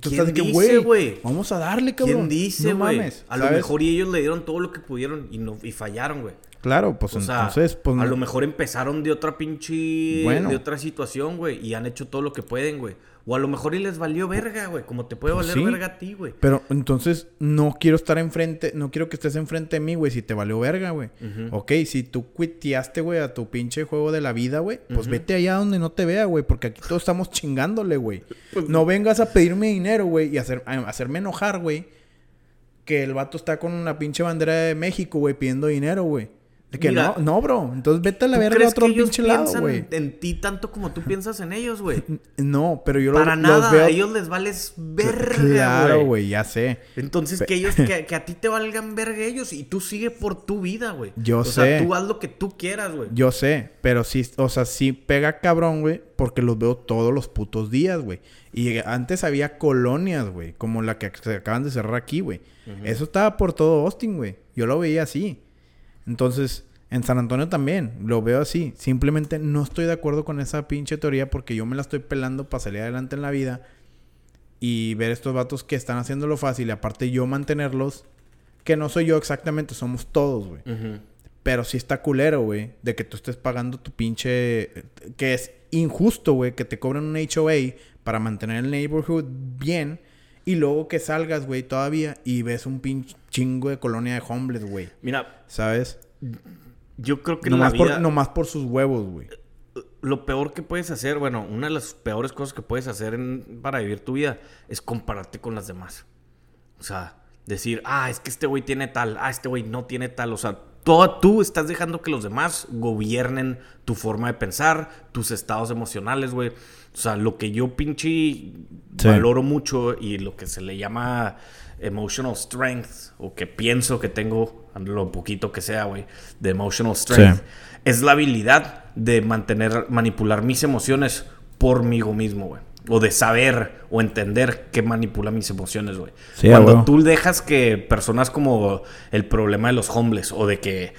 ¿Quién estás dice, güey, vamos a darle, cabrón. ¿Quién dice, No güey? mames, a lo mejor y ellos le dieron todo lo que pudieron y no y fallaron, güey. Claro, pues O sea, entonces, pues... a lo mejor empezaron de otra pinche. Bueno. De otra situación, güey. Y han hecho todo lo que pueden, güey. O a lo mejor y les valió verga, güey. Como te puede Pues valer sí. verga a ti, güey. Pero entonces no quiero estar enfrente, no quiero que estés enfrente de mí, güey, si te valió verga, güey. Ok, si tú cuiteaste, güey, a tu pinche juego de la vida, güey, pues vete allá donde no te vea, güey, porque aquí todos estamos chingándole, güey. Pues no vengas a pedirme dinero, güey, y hacer, a- hacerme enojar, güey, que el vato está con una pinche bandera de México, güey, pidiendo dinero, güey. De que Mira, no, no, bro. Entonces vete a la ¿Tú verga a otro que ellos pinche lado, piensan güey. en ti tanto como tú piensas en ellos, güey? No, pero yo lo- Para los nada. veo. A ellos les vales verga, Claro, güey. ya sé. Entonces, que ellos, que, que a ti te valgan verga ellos y tú sigue por tu vida, güey. Yo o sé. sea, tú haz lo que tú quieras, güey. Yo sé, pero sí, o sea, sí pega cabrón, güey, porque los veo todos los putos días, güey. Y antes había colonias, güey, como la que se acaban de cerrar aquí, güey. Eso estaba por todo Austin, güey. Yo lo veía así. Entonces, en San Antonio también, lo veo así. Simplemente no estoy de acuerdo con esa pinche teoría porque yo me la estoy pelando para salir adelante en la vida y ver estos vatos que están haciéndolo fácil y aparte yo mantenerlos, que no soy yo exactamente, somos todos, güey. Pero sí está culero, güey, de que tú estés pagando tu pinche... Que es injusto, güey, que te cobren un HOA para mantener el neighborhood bien. Y luego que salgas, güey, todavía y ves un pinche chingo de colonia de homeless, güey. Mira, ¿Sabes? yo creo que en la Nomás vida... por, nomás por sus huevos, güey. lo peor que puedes hacer, bueno, una de las peores cosas que puedes hacer en- para vivir tu vida es compararte con las demás. O sea, decir, ah, es que este güey tiene tal, ah, este güey no tiene tal. O sea, todo, tú estás dejando que los demás gobiernen tu forma de pensar, tus estados emocionales, güey. O sea, lo que yo pinche Sí. valoro mucho y lo que se le llama emotional strength, o que pienso que tengo, lo poquito que sea, güey, de emotional strength, Sí. es la habilidad de mantener, manipular mis emociones por mí mismo, güey. O de saber o entender qué manipula mis emociones, güey. Sí, Cuando tú dejas que personas como el problema de los homeless o de que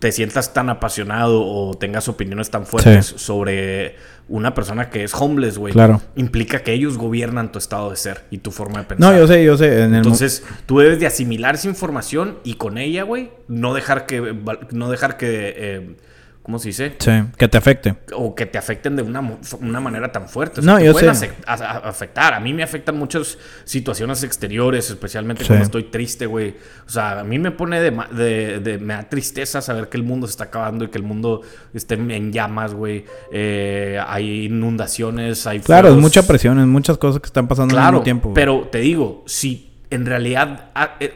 te sientas tan apasionado o tengas opiniones tan fuertes Sí. sobre una persona que es homeless, güey, Claro. implica que ellos gobiernan tu estado de ser y tu forma de pensar. No, yo sé, yo sé. En el mo- Entonces, tú debes de asimilar esa información y con ella, güey, no dejar que, no dejar que, eh, ¿cómo se dice? Sí, que te afecte. O que te afecten de una, una manera tan fuerte. O No, te yo pueden sé. ase- a- a- afectar. A mí me afectan muchas situaciones exteriores, especialmente Sí. cuando estoy triste, güey. O sea, a mí me pone de, ma- de- de- Me da tristeza saber que el mundo se está acabando y que el mundo esté en llamas, güey. Eh, hay inundaciones, hay Claro, es mucha presión, es muchas cosas que están pasando al Claro, mismo tiempo. pero te digo, si en realidad ah, eh,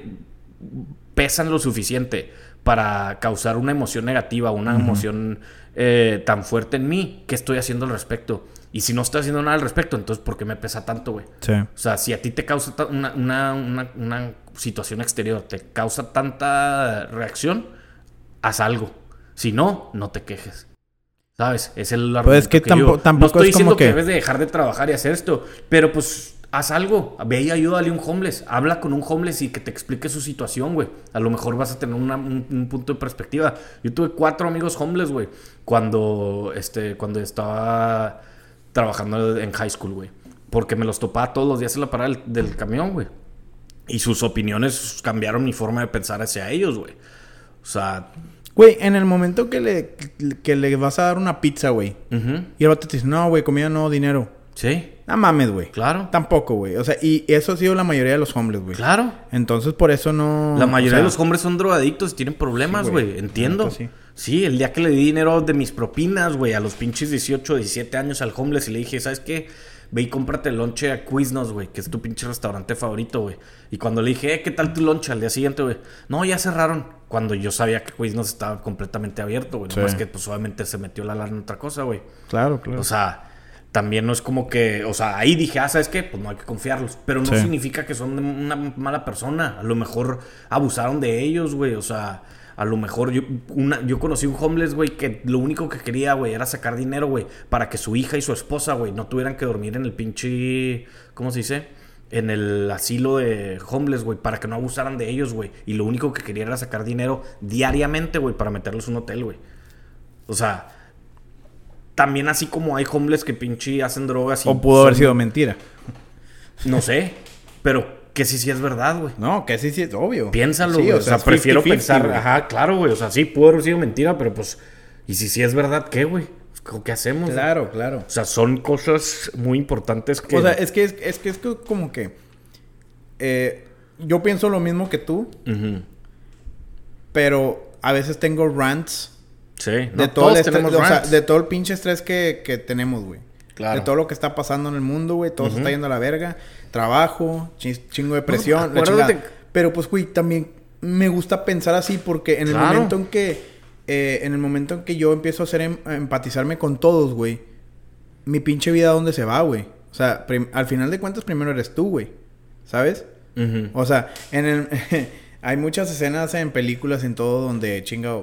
pesan lo suficiente para causar una emoción negativa, una emoción eh, tan fuerte en mí, ¿qué estoy haciendo al respecto? Y si no estoy haciendo nada al respecto, entonces ¿por qué me pesa tanto, güey? Sí. O sea, si a ti te causa una, una- una- una situación exterior, te causa tanta reacción, haz algo. Si no, no te quejes. ¿Sabes? Es el Pues es que argumento yo- tampoco No estoy es diciendo como que... que- debes de dejar de trabajar y hacer esto, pero pues haz algo. Ve y ayúdale a un homeless. Habla con un homeless y que te explique su situación, güey. A lo mejor vas a tener una- un, un punto de perspectiva. Yo tuve cuatro amigos homeless, güey, cuando, este, cuando estaba trabajando en high school, güey. Porque me los topaba todos los días en la parada del, del camión, güey. Y sus opiniones cambiaron mi forma de pensar hacia ellos, güey. O sea, Güey, en el momento que le, que le vas a dar una pizza, güey. Y el vato te dice, no, güey, comida no, dinero. Sí, No mames, güey. claro, Tampoco, güey. O sea, y eso ha sido la mayoría de los hombres, güey. claro. Entonces, por eso no... La mayoría o sea, de los hombres son drogadictos y tienen problemas, Sí, güey. Entiendo. Neta, sí. el día que le di dinero de mis propinas, güey, a los pinches 18, 17 años al homeless y le dije, ¿sabes qué? Ve y cómprate el lonche a Quiznos, güey, que es tu pinche restaurante favorito, güey. Y cuando le dije, eh, ¿qué tal tu lonche? Al día siguiente, güey, no, ya cerraron. Cuando yo sabía que Quiznos estaba completamente abierto, güey. Sí. Nomás que, pues, obviamente se metió la lana en otra cosa, güey. Claro, claro. O sea, también no es como que, o sea, ahí dije, ah, ¿sabes qué? Pues no hay que confiarlos. Pero no Sí. significa que son una mala persona. A lo mejor abusaron de ellos, güey. O sea, a lo mejor yo, una, yo conocí un homeless, güey, que lo único que quería, güey, era sacar dinero, güey, para que su hija y su esposa, güey, no tuvieran que dormir en el pinche, ¿cómo se dice? En el asilo de homeless, güey, para que no abusaran de ellos, güey. Y lo único que quería era sacar dinero diariamente, güey, para meterlos en un hotel, güey. O sea, también así como hay homeless que pinche hacen drogas y o pudo haber sido mentira. No sé, pero que sí, sí es verdad, güey. No, que sí, sí es obvio. Piénsalo, Sí, güey. o, sea, prefiero 50-50, pensar, güey. ajá, claro, güey. O sea, sí, pudo haber sido mentira, pero pues, y si sí es verdad, ¿qué, güey? ¿Qué hacemos? Claro, claro. O sea, son cosas muy importantes que. O sea, es que es, es que es como que. eh, yo pienso lo mismo que tú, pero a veces tengo rants Sí, de no, todo el todos tenemos o sea, de todo el pinche estrés que, que tenemos, güey. Claro. De todo lo que está pasando en el mundo, güey. Todo se está yendo a la verga. Trabajo, chi- chingo de presión. la chingada. Pero pues, güey, también me gusta pensar así porque en el Claro. momento en que... eh, en el momento en que yo empiezo a hacer em- a empatizarme con todos, güey. Mi pinche vida, ¿a dónde se va, güey? O sea, al final de cuentas, primero eres tú, güey. ¿Sabes? O sea, en el... hay muchas escenas en películas en todo donde, chinga,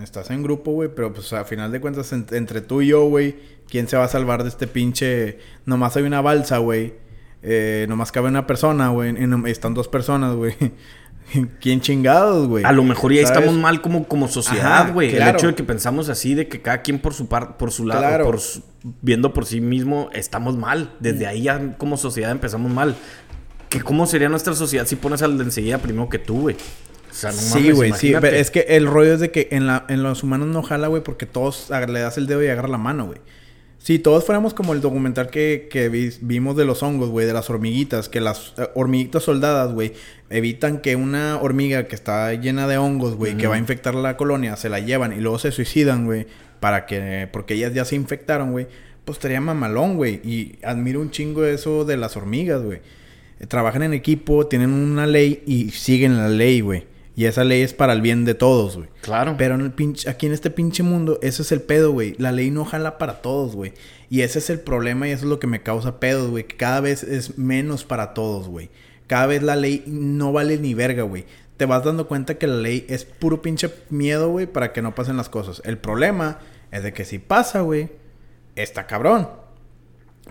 estás en grupo, güey, pero pues a final de cuentas en- entre tú y yo, güey, ¿quién se va a salvar de este pinche... Nomás hay una balsa, güey. Eh, nomás cabe una persona, güey. están dos personas, güey. ¿Quién chingados, güey? A lo mejor ya ¿Sabes? estamos mal como, como sociedad, güey. claro. El hecho de que pensamos así, de que cada quien por su par, por su lado, Claro. por su- viendo por sí mismo, estamos mal. Desde ahí ya como sociedad empezamos mal. Que ¿Cómo sería nuestra sociedad si pones al de enseguida primero que tú, güey? O sea, no Sí, güey, sí. pero Es que el rollo es de que en, la, en los humanos no jala, güey, porque todos le das el dedo y agarra la mano, güey. Si todos fuéramos como el documental que, que vi- vimos de los hongos, güey, de las hormiguitas, que las eh, hormiguitas soldadas, güey, evitan que una hormiga que está llena de hongos, güey, que va a infectar la colonia, se la llevan y luego se suicidan, güey, para que, porque ellas ya se infectaron, güey, pues estaría mamalón, güey. Y admiro un chingo eso de las hormigas, güey. Eh, Trabajan en equipo, tienen una ley y siguen la ley, güey. Y esa ley es para el bien de todos, güey. Claro. Pero en el pinche, aquí en este pinche mundo, ese es el pedo, güey. La ley no jala para todos, güey. Y ese es el problema y eso es lo que me causa pedos, güey. Que cada vez es menos para todos, güey. Cada vez la ley no vale ni verga, güey. Te vas dando cuenta que la ley es puro pinche miedo, güey, para que no pasen las cosas. El problema es de que si pasa, güey, está cabrón.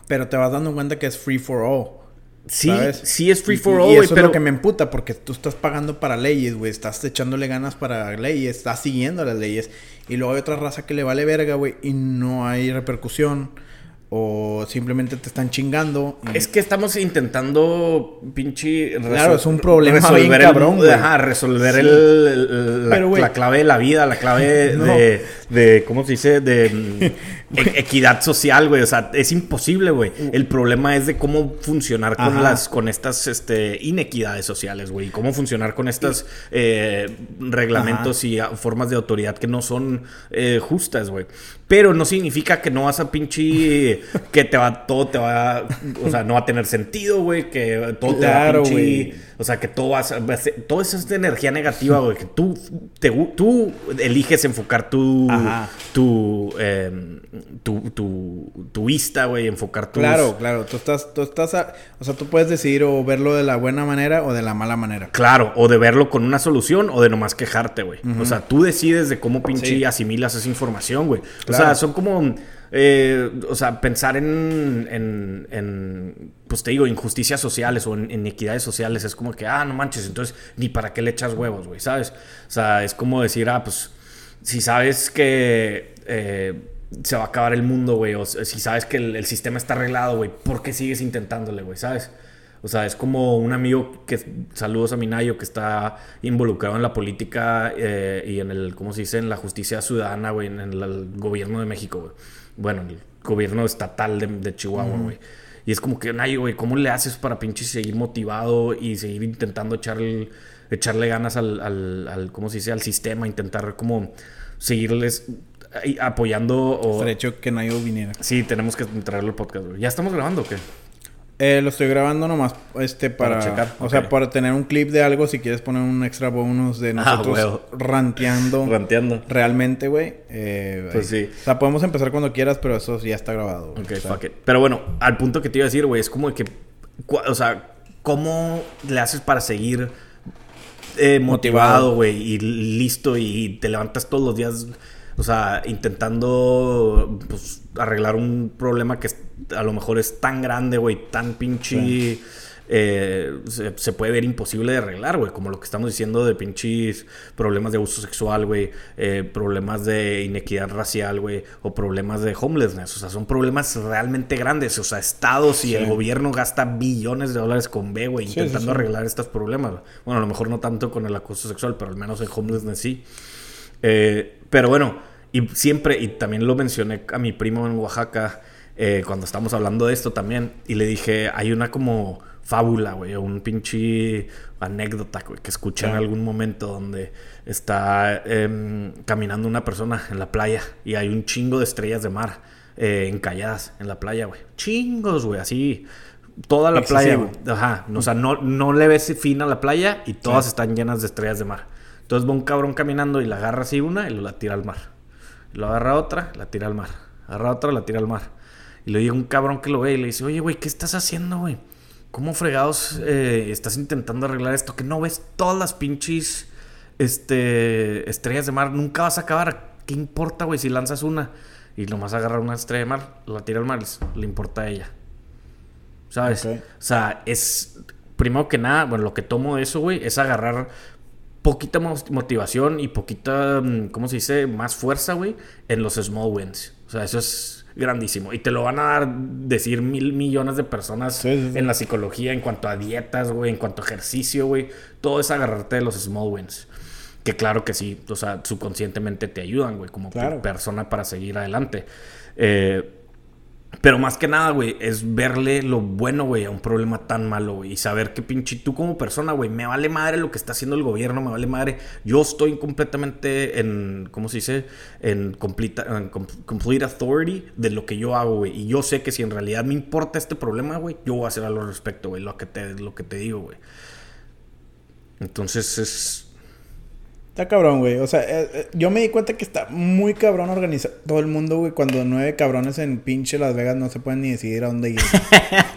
Pero te vas dando cuenta que es free for all. Sí, ¿sabes? sí es free for y all, eso güey, es pero... lo que me emputa porque tú estás pagando para leyes, güey. Estás echándole ganas para leyes, estás siguiendo las leyes. Y luego hay otra raza que le vale verga, güey, y no hay repercusión. O simplemente te están chingando. y- Es que estamos intentando pinche... Claro, es un problema resolver bien el- cabrón, güey. Ajá, resolver Sí. el, el- la, Pero, güey. la clave de la vida, la clave No. de, de... ¿Cómo se dice? De e- equidad social, güey. O sea, es imposible, güey. El problema es de cómo funcionar con Ajá. las... Con estas este, inequidades sociales, güey. Cómo funcionar con estos eh, reglamentos y ah, formas de autoridad que no son eh, justas, güey. Pero no significa que no vas a pinche... Que te va... Todo te va... O sea, no va a tener sentido, güey. Que todo Claro, te va a pinche... O sea, que todo va a ser- va a ser- Todo eso es de energía negativa, güey. Que tú, te, tú eliges enfocar tu... Ajá. Tu, eh, tu, tu, tu vista, güey. Enfocar tu... Claro, claro. Tú estás, tú estás, a- o sea, tú puedes decidir o verlo de la buena manera o de la mala manera. Claro, o de verlo con una solución o de nomás quejarte, güey. O sea, tú decides de cómo pinche Sí. asimilas esa información, güey. O sea, son como... eh, o sea, pensar en, en, en, pues te digo, injusticias sociales o en inequidades sociales es como que, ah, no manches, entonces ni para qué le echas huevos, güey, ¿sabes? O sea, es como decir, ah, pues si sabes que eh, se va a acabar el mundo, güey, o si sabes que el, el sistema está arreglado, güey, ¿por qué sigues intentándole, güey, ¿sabes? O sea, es como un amigo que, saludos a Minayo, que está involucrado en la política eh, y en el, ¿cómo se dice? En la justicia ciudadana, güey, en el, el gobierno de México, güey. Bueno, el gobierno estatal de, de Chihuahua, güey. Y es como que, Nayo, güey, ¿cómo le haces para pinche seguir motivado y seguir intentando echarle, echarle ganas al, al, al, ¿cómo se dice? Al sistema, intentar como seguirles apoyando o... Estaría hecho que nadie viniera. Sí, tenemos que traerlo al podcast, güey. ¿Ya estamos grabando o qué? Eh, lo estoy grabando nomás este para, Para checar, o sea, para tener un clip de algo si quieres poner un extra bonus de Ah, nosotros ranteando Ranteando. realmente, güey. Eh, Pues ahí. sí. O sea, podemos empezar cuando quieras, pero eso ya está grabado. güey. Ok, O sea, fuck it. Pero bueno, al punto que te iba a decir, güey, es como que. O sea, ¿cómo le haces para seguir eh, Motivado. güey? Y listo, y te levantas todos los días, o sea, intentando pues, arreglar un problema que a lo mejor es tan grande, güey, tan pinche. eh, se, puede ver imposible de arreglar, güey. Como lo que estamos diciendo de pinches problemas de abuso sexual, güey. Eh, problemas de inequidad racial, güey. O problemas de homelessness. O sea, son problemas realmente grandes. O sea, estados y el gobierno gasta billones de dólares con B, güey, intentando arreglar estos problemas. Bueno, a lo mejor no tanto con el acoso sexual, pero al menos en homelessness sí. Eh, pero bueno, y siempre, y también lo mencioné a mi primo en Oaxaca eh, cuando estábamos hablando de esto también, y le dije, hay una como fábula, güey, o un pinche anécdota, güey, que escuché en algún momento donde está em, caminando una persona en la playa y hay un chingo de estrellas de mar eh, encalladas en la playa, güey. Chingos, güey, así. Toda la playa, güey. Ajá. O sea, no, no le ves fin a la playa y todas están llenas de estrellas de mar. Entonces va un cabrón caminando y la agarra así una y la tira al mar. Lo agarra otra, la tira al mar. Agarra otra, la tira al mar. Y le llega un cabrón que lo ve y le dice, oye, güey, ¿qué estás haciendo, güey? ¿Cómo fregados eh, estás intentando arreglar esto? Que no ves todas las pinches este, estrellas de mar. Nunca vas a acabar. ¿Qué importa, güey, si lanzas una? Y nomás agarra una estrella de mar, la tira al mar, le importa a ella. ¿Sabes? O sea, es... Primero que nada, bueno, lo que tomo de eso, güey, es agarrar poquita motivación y poquita, mm, ¿cómo se dice? Más fuerza, güey, en los small wins. O sea, eso es grandísimo. Y te lo van a dar, decir mil millones de personas en la psicología, en cuanto a dietas, güey, en cuanto a ejercicio, güey. Todo es agarrarte de los small wins. Que claro que sí, o sea, subconscientemente te ayudan, güey, como persona para seguir adelante. Eh, pero más que nada, güey, es verle lo bueno, güey, a un problema tan malo, güey. Y saber que pinche tú como persona, güey, me vale madre lo que está haciendo el gobierno, me vale madre. Yo estoy completamente en, ¿cómo se dice? En complete, complete authority de lo que yo hago, güey. Y yo sé que si en realidad me importa este problema, güey, yo voy a hacer algo al respecto, güey, lo que te, lo que te digo, güey. Entonces es Está cabrón, güey. O sea, eh, eh, yo me di cuenta que está muy cabrón organizado todo el mundo, güey. Cuando nueve cabrones en pinche Las Vegas no se pueden ni decidir a dónde ir.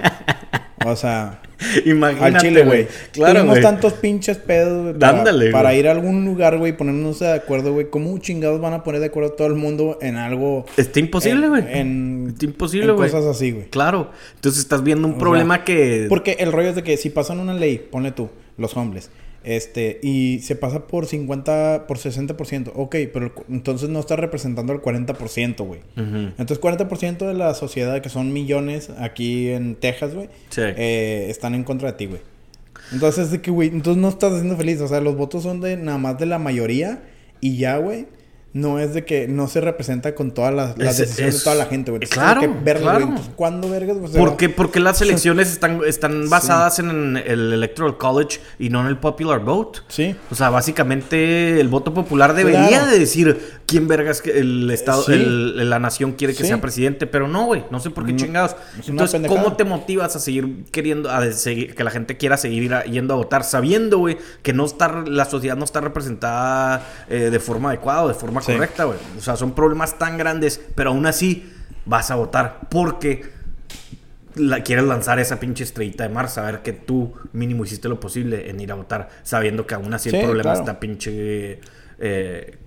o sea, Imagínate, al Chile, güey. Claro, Tenemos tantos pinches pedos, güey. Para, ir a algún lugar, güey, ponernos de acuerdo, güey. ¿Cómo chingados van a poner de acuerdo todo el mundo en algo? Está imposible, güey. En, Está imposible, güey. Cosas así, güey. Claro. Entonces estás viendo un problema que. Porque el rollo es de que si pasan una ley, ponle tú, los hombres este, y se pasa por 50, por 60%. Ok, pero entonces no está representando el 40%, güey. Entonces 40% de la sociedad, que son millones aquí en Texas, güey, eh, están en contra de ti, güey. Entonces, de que, güey, entonces no estás haciendo feliz. O sea, los votos son de nada más de la mayoría y ya, güey no es de que no se representa con todas las, decisiones de toda la gente, güey. Claro, claro. ¿Cuándo vergas? ¿Por qué? Porque las elecciones están, están basadas en el Electoral College y no en el Popular Vote. Sí. O sea, básicamente el voto popular debería de decir quién vergas que el Estado, la nación quiere que sea presidente, pero no, güey. No sé por qué chingados. Entonces, ¿cómo te motivas a seguir queriendo, a seguir, que la gente quiera seguir yendo a votar sabiendo, güey, que no está, la sociedad no está representada eh, de forma adecuada o de forma correcta, güey. O sea, son problemas tan grandes, pero aún así vas a votar porque la, quieres lanzar esa pinche estrellita de mar, saber que tú mínimo hiciste lo posible en ir a votar, sabiendo que aún así el problema está pinche, eh,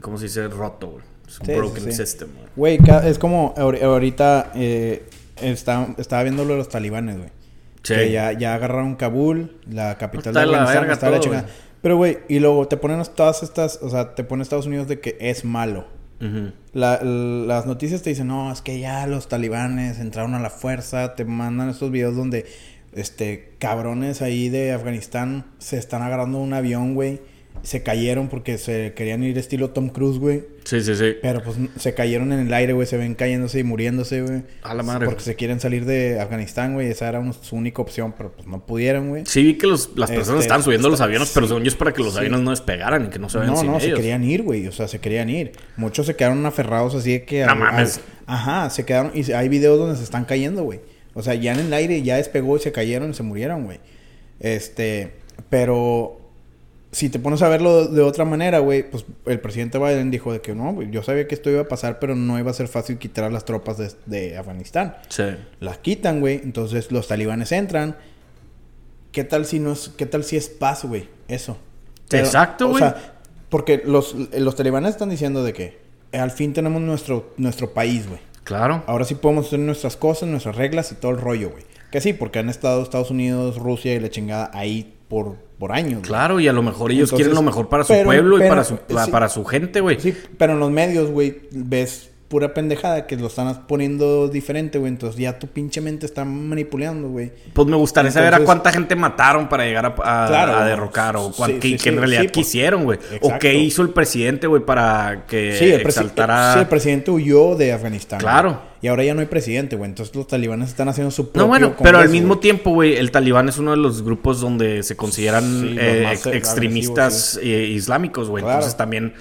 ¿cómo se dice? Roto, güey. Es un broken system, güey. es como ahorita eh, estaba viendo lo de los talibanes, güey. Que ya, ya agarraron Kabul, la capital de Afganistán, está la chica. Pero, güey, y luego te ponen todas estas, o sea, te pone Estados Unidos de que es malo. las noticias te dicen, no, es que ya los talibanes entraron a la fuerza, te mandan estos videos donde, este, cabrones ahí de Afganistán se están agarrando un avión, güey se cayeron porque se querían ir estilo Tom Cruise, güey. Sí, sí, sí. Pero pues se cayeron en el aire, güey. Se ven cayéndose y muriéndose, güey. A la madre. Porque se quieren salir de Afganistán, güey. Esa era su única opción, pero pues no pudieron, güey. Sí, vi que los, las personas este, estaban subiendo los aviones, pero según yo es para que los aviones no despegaran y que no se vayan No, no, se querían ir, güey. O sea, se querían ir. Muchos se quedaron aferrados así de que... No mames. ajá, se quedaron... Y hay videos donde se están cayendo, güey. O sea, ya en el aire ya despegó y se cayeron y se murieron, güey. Este... Pero si te pones a verlo de otra manera, güey, pues el presidente Biden dijo de que no, yo sabía que esto iba a pasar, pero no iba a ser fácil quitar a las tropas de, Afganistán. Sí. Las quitan, güey, entonces los talibanes entran. ¿Qué tal si no es, qué tal si es paz, güey? Eso. Exacto, güey. O sea, porque los, los talibanes están diciendo de que al fin tenemos nuestro, nuestro país, güey. Claro. Ahora sí podemos hacer nuestras cosas, nuestras reglas y todo el rollo, güey. Que sí, porque han estado Estados Unidos, Rusia y la chingada ahí por, por años. güey. Claro, y a lo mejor ellos Entonces, quieren lo mejor para su pero- pueblo y para su, sí. para su gente, güey. Sí, pero en los medios, güey, ves pura pendejada que lo están poniendo diferente, güey. Entonces ya tu pinche mente está manipulando, güey. Pues me gustaría saber a cuánta gente mataron para llegar a, a- Claro, a derrocar o cuán- sí, que, sí, que sí, en realidad sí, pues, quisieron, güey. O qué hizo el presidente, güey, para que Sí el, exaltara... sí, el presidente huyó de Afganistán. Claro. Y ahora ya no hay presidente, güey. Entonces los talibanes están haciendo su propio No, bueno, pero al mismo tiempo, güey, el talibán es uno de los grupos donde se consideran eh, ex- agresivos, extremistas eh, islámicos, güey. Claro. Entonces también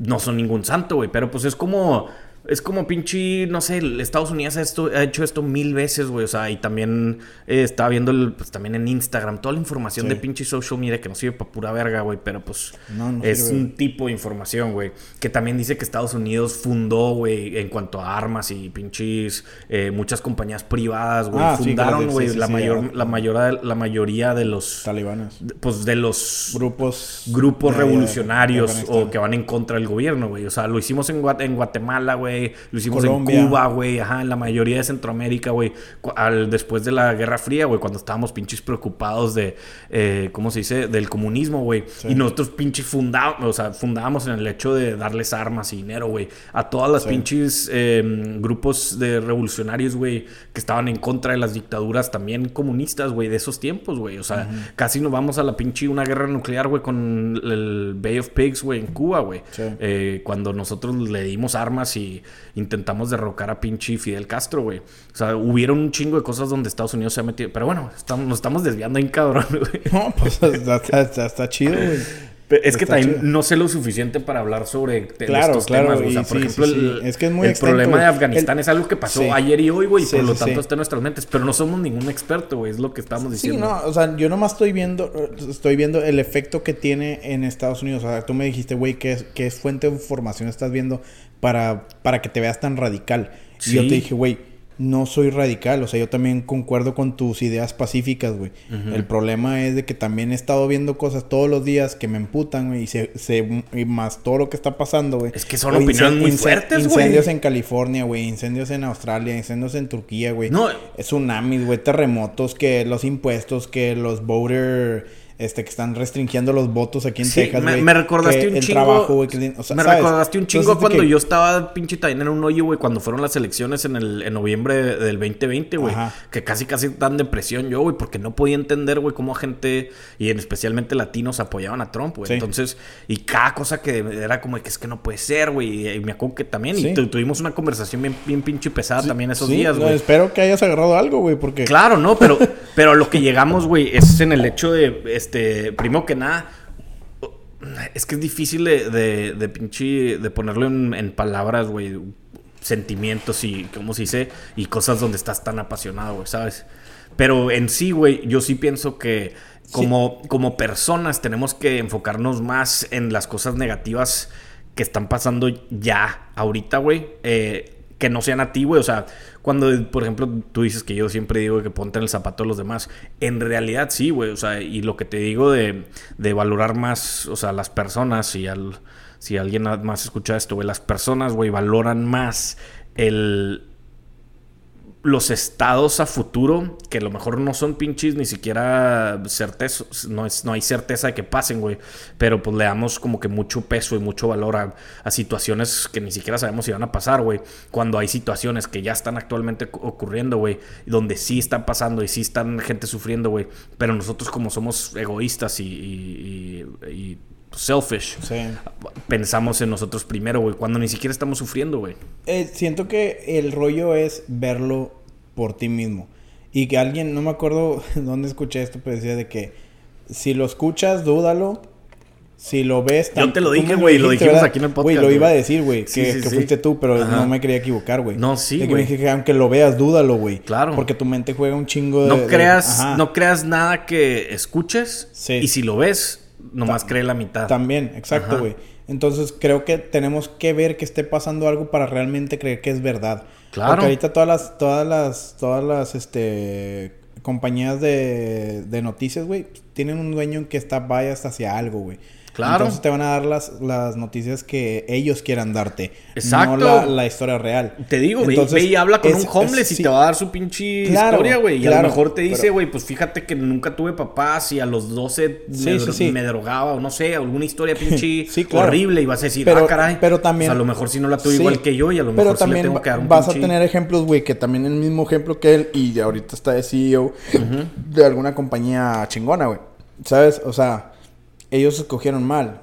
no son ningún santo, güey. Pero pues es como... Es como pinche, no sé, Estados Unidos ha, esto- ha hecho esto mil veces, güey. O sea, y también eh, estaba viendo el, pues, también en Instagram toda la información Sí. de pinche social media que no sirve para pura verga, güey. Pero pues No, no es sirve, un tipo de información, güey. Que también dice que Estados Unidos fundó, güey, en cuanto a armas y pinches, eh, muchas compañías privadas, güey. Ah, fundaron, sí, güey, sí, la, mayor, la, mayor, la mayoría de los, Talibanes. pues de los Grupos. grupos revolucionarios o que van en contra del gobierno, güey. O sea, lo hicimos en, en Guatemala, güey. Lo hicimos Colombia. en Cuba, güey. Ajá, en la mayoría de Centroamérica, güey. Al- Después de la Guerra Fría, güey, cuando estábamos pinches preocupados de, eh, ¿cómo se dice? Del comunismo, güey. Sí. Y nosotros pinches fundábamos, o sea, fundábamos en el hecho de darles armas y dinero, güey. A todas las Sí. pinches eh, grupos de revolucionarios, güey, que estaban en contra de las dictaduras también comunistas, güey, de esos tiempos, güey. O sea, casi nos vamos a la pinche una guerra nuclear, güey, con el Bay of Pigs, güey, en Cuba, güey. Sí. Eh, cuando nosotros le dimos armas y intentamos derrocar a pinche Fidel Castro, güey. O sea, hubieron un chingo de cosas donde Estados Unidos se ha metido. Pero bueno, estamos, nos estamos desviando en cabrón, güey. No, pues está, está- chido, güey. Pero Es que también chido. no sé lo suficiente para hablar sobre Claro, estos claro, temas. O sea, por sí, ejemplo, sí, sí. el, Es que es muy el problema de. Afganistán El- es algo que pasó Sí. ayer y hoy, güey, y Sí, por lo sí, tanto sí. está en nuestras mentes. Pero no somos ningún experto, güey, es lo que estamos Sí, diciendo. no, o sea, yo nomás estoy viendo, estoy viendo el efecto que tiene en Estados Unidos. O sea, tú me dijiste, güey, ¿qué es, qué es fuente de información estás viendo para, para que te veas tan radical? Y yo Sí. te dije, güey, no soy radical. O sea, yo también concuerdo con tus ideas pacíficas, güey. El problema es de que también he estado viendo cosas todos los días que me emputan, güey, y, se, se- y más todo lo que está pasando, güey. Es que son opiniones muy fuertes, güey. Incendios en California, güey, incendios en Australia, incendios en Turquía, güey. No. Tsunamis, güey, terremotos, que los impuestos, que los voter, este, que están restringiendo los votos aquí en Sí, Texas, me, güey. me recordaste un el chingo. trabajo, güey, que- o sea, me ¿sabes? recordaste un chingo Entonces, cuando que- yo estaba pinche también en un hoyo, güey, cuando fueron las elecciones en el en noviembre de- del 2020, güey. Que casi casi dan depresión yo, güey, porque no podía entender, güey, cómo gente, y en especialmente latinos, apoyaban a Trump, güey. Sí. Entonces, y cada cosa que era como que es que no puede ser, güey. Y, y me acuerdo que también, y Sí. tu- tuvimos una conversación bien, bien pinche pesada también esos días, no, güey. espero que hayas agarrado algo, güey, porque... Claro, no, pero, pero a lo que llegamos, güey, es en el hecho de, este, primero que nada, es que es difícil de, de, de pinche, de ponerlo en, en palabras, güey, sentimientos y, ¿cómo se dice? Y cosas donde estás tan apasionado, güey, ¿sabes? Pero en sí, güey, yo sí pienso que como, como personas tenemos que enfocarnos más en las cosas negativas que están pasando ya, ahorita, güey. eh, que no sean a ti, güey. O sea, cuando, por ejemplo, tú dices que yo siempre digo que ponte el zapato de los demás. En realidad sí, güey. O sea, y lo que te digo de, de valorar más, o sea, las personas, y al, si alguien más escucha esto, güey, las personas, güey, valoran más el los estados a futuro, que a lo mejor no son pinches ni siquiera certezos, no, es, no hay certeza de que pasen, güey, pero pues le damos como que mucho peso y mucho valor a, a situaciones que ni siquiera sabemos si van a pasar, güey, cuando hay situaciones que ya están actualmente cu- ocurriendo, güey, donde sí están pasando y sí están gente sufriendo, güey, pero nosotros como somos egoístas y, y- y- y selfish, Sí. pensamos en nosotros primero, güey, cuando ni siquiera estamos sufriendo, güey. Eh, siento que el rollo es verlo por ti mismo. Y que alguien, no me acuerdo dónde escuché esto, pero decía de que si lo escuchas, dúdalo. Si lo ves... Yo tan- te lo dije, güey, lo dijimos ¿verdad? aquí en el Güey, podcast, lo iba a güey. decir, güey, que, sí, que sí. fuiste tú, pero Ajá. no me quería equivocar, güey. No, sí, güey. me dije que aunque lo veas, dúdalo, güey. Claro. Porque tu mente juega un chingo de... No de- creas, no creas nada que escuches. Sí. Y si lo ves, nomás cree la mitad. También, exacto, güey. Entonces creo que tenemos que ver que esté pasando algo para realmente creer que es verdad. Claro. Porque ahorita todas las, todas las, todas las, este, compañías de, de noticias, güey, tienen un dueño que está biased hacia algo, güey. Claro. Entonces te van a dar las, las noticias que ellos quieran darte. Exacto. No la, la historia real. Te digo, ve, ve y habla con es- un homeless es- y te va a dar su pinche Claro, historia, güey. Y a lo mejor te dice, pero- güey, pues fíjate que nunca tuve papás y a los 12 Sí, me, sí, sí. me drogaba o no sé, alguna historia pinche claro. horrible y vas a decir, Pero- ah, caray. pero también- pues a lo mejor si no la tuve igual que yo y a lo Pero mejor sí le también tengo va- que dar un vas pinche... a tener ejemplos, güey, que también el mismo ejemplo que él y ahorita está de CEO de alguna compañía chingona, güey. ¿Sabes? O sea, ellos escogieron mal.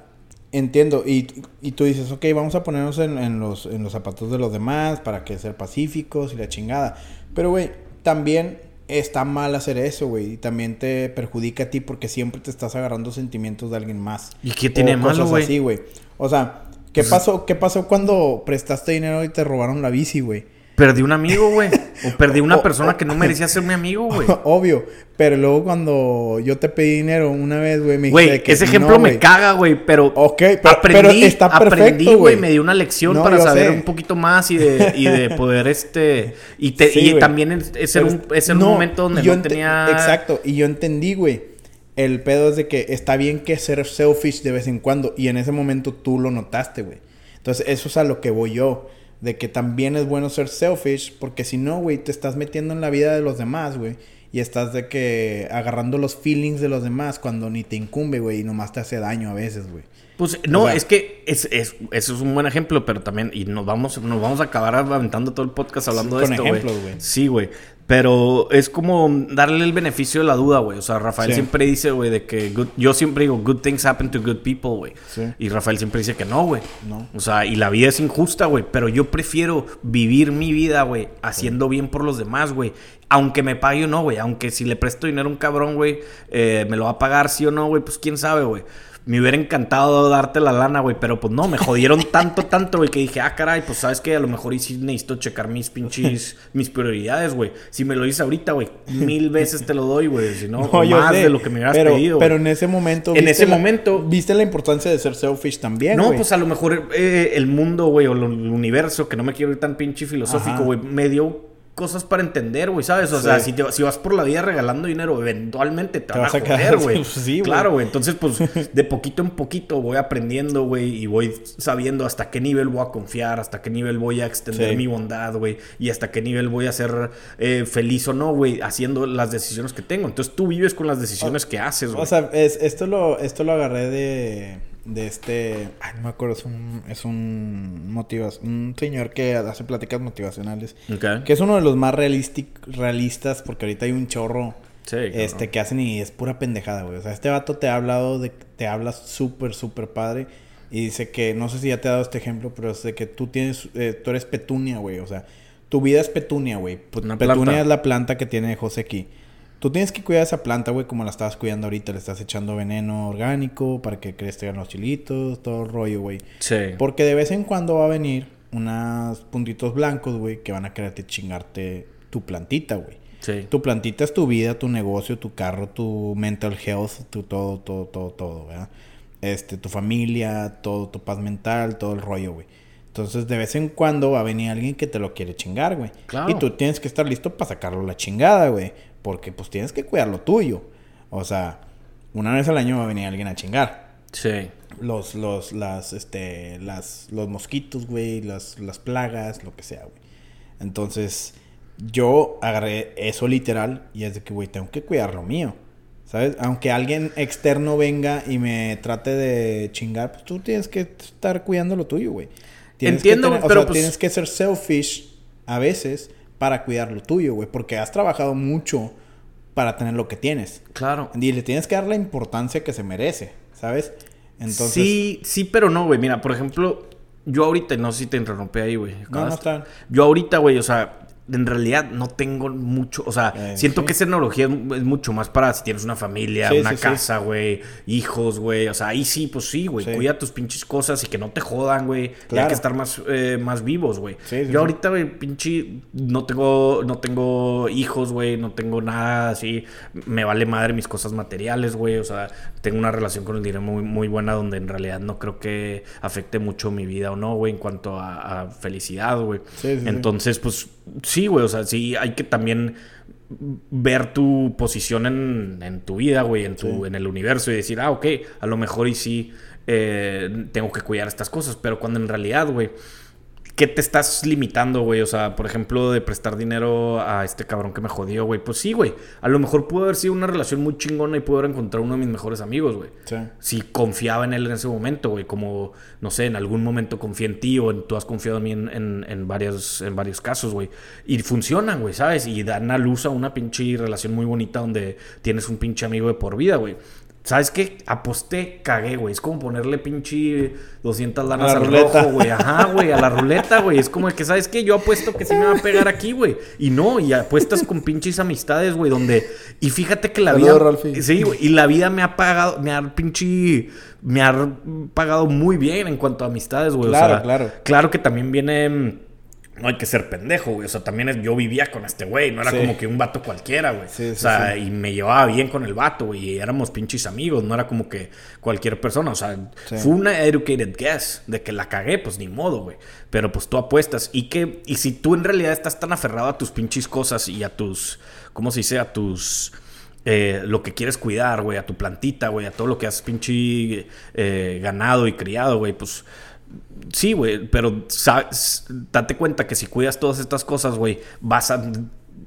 Entiendo. Y, y tú dices, ok, vamos a ponernos en, en los, en los zapatos de los demás para que ser pacíficos y la chingada. Pero, güey, también está mal hacer eso, güey. Y también te perjudica a ti porque siempre te estás agarrando sentimientos de alguien más. ¿Y qué tiene O malo, güey? O sea, ¿qué pasó, ¿qué pasó cuando prestaste dinero y te robaron la bici, güey? Perdí un amigo, güey. O perdí una persona que no merecía ser mi amigo, güey. Obvio. Pero luego cuando yo te pedí dinero una vez, güey, me Güey, ese no, ejemplo me caga, güey, pero aprendí, pero está aprendí, perfecto, güey, güey. me dio una lección No, para saber sé. un poquito más y de, y de poder, este, y, te- Sí, y güey. también es, Pero un, es no, un momento donde yo no tenía... Exacto, y yo entendí, güey. El pedo es de que está bien que ser selfish de vez en cuando. Y en ese momento tú lo notaste, güey. Entonces, eso es a lo que voy yo. De que también es bueno ser selfish. Porque si no, güey, te estás metiendo en la vida de los demás, güey. Y estás de que agarrando los feelings de los demás cuando ni te incumbe, güey. Y nomás te hace daño a veces, güey. Pues no, O sea- es que es, es- eso es un buen ejemplo, pero también, y nos vamos, nos vamos a acabar aventando todo el podcast hablando de esto, güey. Sí, güey. Pero es como darle el beneficio de la duda, güey. O sea, Rafael Sí. siempre dice, güey, de que good- yo siempre digo, good things happen to good people, güey. Sí. Y Rafael siempre dice que no, güey. No. O sea, y la vida es injusta, güey. Pero yo prefiero vivir mi vida, güey, haciendo bien por los demás, güey. Aunque me pague o no, güey. Aunque si le presto dinero a un cabrón, güey, eh, me lo va a pagar sí o no, güey. Pues quién sabe, güey. Me hubiera encantado darte la lana, güey. Pero pues no, me jodieron tanto, tanto, güey, que dije, ah, caray, pues sabes que a lo mejor y sí necesito checar mis pinches, mis prioridades, güey. Si me lo dices ahorita, güey, mil veces te lo doy, güey. Si no, más sé, de lo que me hubieras pero, pedido. Pero en ese momento. En viste ese la- momento- Viste la importancia de ser selfish también. No, pues a lo mejor eh, el mundo, güey, o el universo, que no me quiero ir tan pinche filosófico, güey, me dio cosas para entender, güey, ¿sabes? O Sí. sea, si, te- si vas por la vida regalando dinero, eventualmente te, van a vas a joder, güey. Sí, güey. claro, güey. Entonces, pues, de poquito en poquito voy aprendiendo, güey, y voy sabiendo hasta qué nivel voy a confiar, hasta qué nivel voy a extender Sí. mi bondad, güey, y hasta qué nivel voy a ser eh, feliz o no, güey, haciendo las decisiones que tengo. Entonces, tú vives con las decisiones que haces, güey. O sea, es- esto, lo, esto lo agarré de, de este. Ay, no me acuerdo, es un, es un, motivas, un señor que hace pláticas motivacionales. Que es uno de los más realistas, porque ahorita hay un chorro Sí, este, que hacen y es pura pendejada, güey. O sea, este vato te ha hablado de. Te habla súper, súper padre. Y dice que, no sé si ya te he dado este ejemplo, pero es de que tú tienes, eh, tú eres petunia, güey. O sea, tu vida es petunia, güey. Petunia planta. es la planta que tiene José aquí. Tú tienes que cuidar esa planta, güey, como la estabas cuidando ahorita. Le estás echando veneno orgánico para que crezcan los chilitos, todo el rollo, güey. Sí. Porque de vez en cuando va a venir unos puntitos blancos, güey, que van a quererte chingarte tu plantita, güey. Sí. Tu plantita es tu vida, tu negocio, tu carro, tu mental health, tu todo, todo, todo, todo, ¿verdad? Este, tu familia, todo, tu paz mental, todo el rollo, güey. Entonces, de vez en cuando va a venir alguien que te lo quiere chingar, güey. Claro. Y tú tienes que estar listo para sacarlo la chingada, güey. Porque, pues, tienes que cuidar lo tuyo. O sea, una vez al año va a venir alguien a chingar Sí. los, los, las, este, las, los mosquitos, güey, las, las plagas, lo que sea, güey. Entonces, yo agarré eso literal y es de que, güey, tengo que cuidar lo mío. ¿Sabes? Aunque alguien externo venga y me trate de chingar, pues tú tienes que estar cuidando lo tuyo, güey. Tienes que Entiendo, tener- o pero sea, pues- tienes que ser selfish a veces para cuidar lo tuyo, güey. Porque has trabajado mucho para tener lo que tienes. Claro. Y le tienes que dar la importancia que se merece, ¿sabes? Entonces, Sí, sí, pero no, güey. Mira, por ejemplo, yo ahorita, no sé si te interrumpí ahí, güey. No, no está. Yo ahorita, güey, o sea, en realidad no tengo mucho, o sea, Eh, siento sí. que esa tecnología es, es mucho más para si tienes una familia, Sí, una sí, casa, güey, hijos, güey, o sea, ahí sí, pues sí, güey, cuida tus pinches cosas y que no te jodan, güey, y hay Claro. que estar más, eh, más vivos, güey. Yo ahorita, güey, pinche, no tengo, no tengo hijos, güey, no tengo nada así, me vale madre mis cosas materiales, güey, o sea, tengo una relación con el dinero muy, muy buena donde en realidad no creo que afecte mucho mi vida o no, güey, en cuanto a, a felicidad, güey. Entonces, pues sí, güey, o sea, sí hay que también ver tu posición en, en tu vida, güey, en, tu, en el universo y decir, ah, ok, a lo mejor y sí eh, tengo que cuidar estas cosas, pero cuando en realidad, güey, ¿qué te estás limitando, güey? O sea, por ejemplo, de prestar dinero a este cabrón que me jodió, güey. Pues sí, güey. A lo mejor pudo haber sido una relación muy chingona y pudo haber encontrado uno de mis mejores amigos, güey. Sí. Si confiaba en él en ese momento, güey. Como, no sé, en algún momento confié en ti o en, tú has confiado en mí en, en, en varios, en varios casos, güey. Y funcionan, güey, ¿sabes? Y dan a luz a una pinche relación muy bonita donde tienes un pinche amigo de por vida, güey. ¿Sabes qué? Aposté, cagué, güey. Es como ponerle pinche 200 lanas A la al ruleta. rojo, güey. Ajá, güey, a la ruleta, güey. Es como que, ¿sabes qué? Yo apuesto que sí me va a pegar aquí, güey. Y no, y apuestas con pinches amistades, güey, donde... Y fíjate que la vida... Sí, güey. Y la vida me ha pagado, me ha pinche... Me ha pagado muy bien en cuanto a amistades, güey. Claro, o sea, claro. Claro que también viene... No hay que ser pendejo, güey. O sea, también es- yo vivía con este güey. No era Sí. como que un vato cualquiera, güey. Sí, o sí, sea, y me llevaba bien con el vato, güey. Y éramos pinches amigos. No era como que cualquier persona. O sea, fue una educated guess. De que la cagué, pues ni modo, güey. Pero pues tú apuestas. Y que... Y si tú en realidad estás tan aferrado a tus pinches cosas y a tus... ¿Cómo se dice? A tus... eh, lo que quieres cuidar, güey, a tu plantita, güey, a todo lo que has pinche eh, ganado y criado, güey, pues sí, güey, pero sa- s- date cuenta que si cuidas todas estas cosas, güey, vas a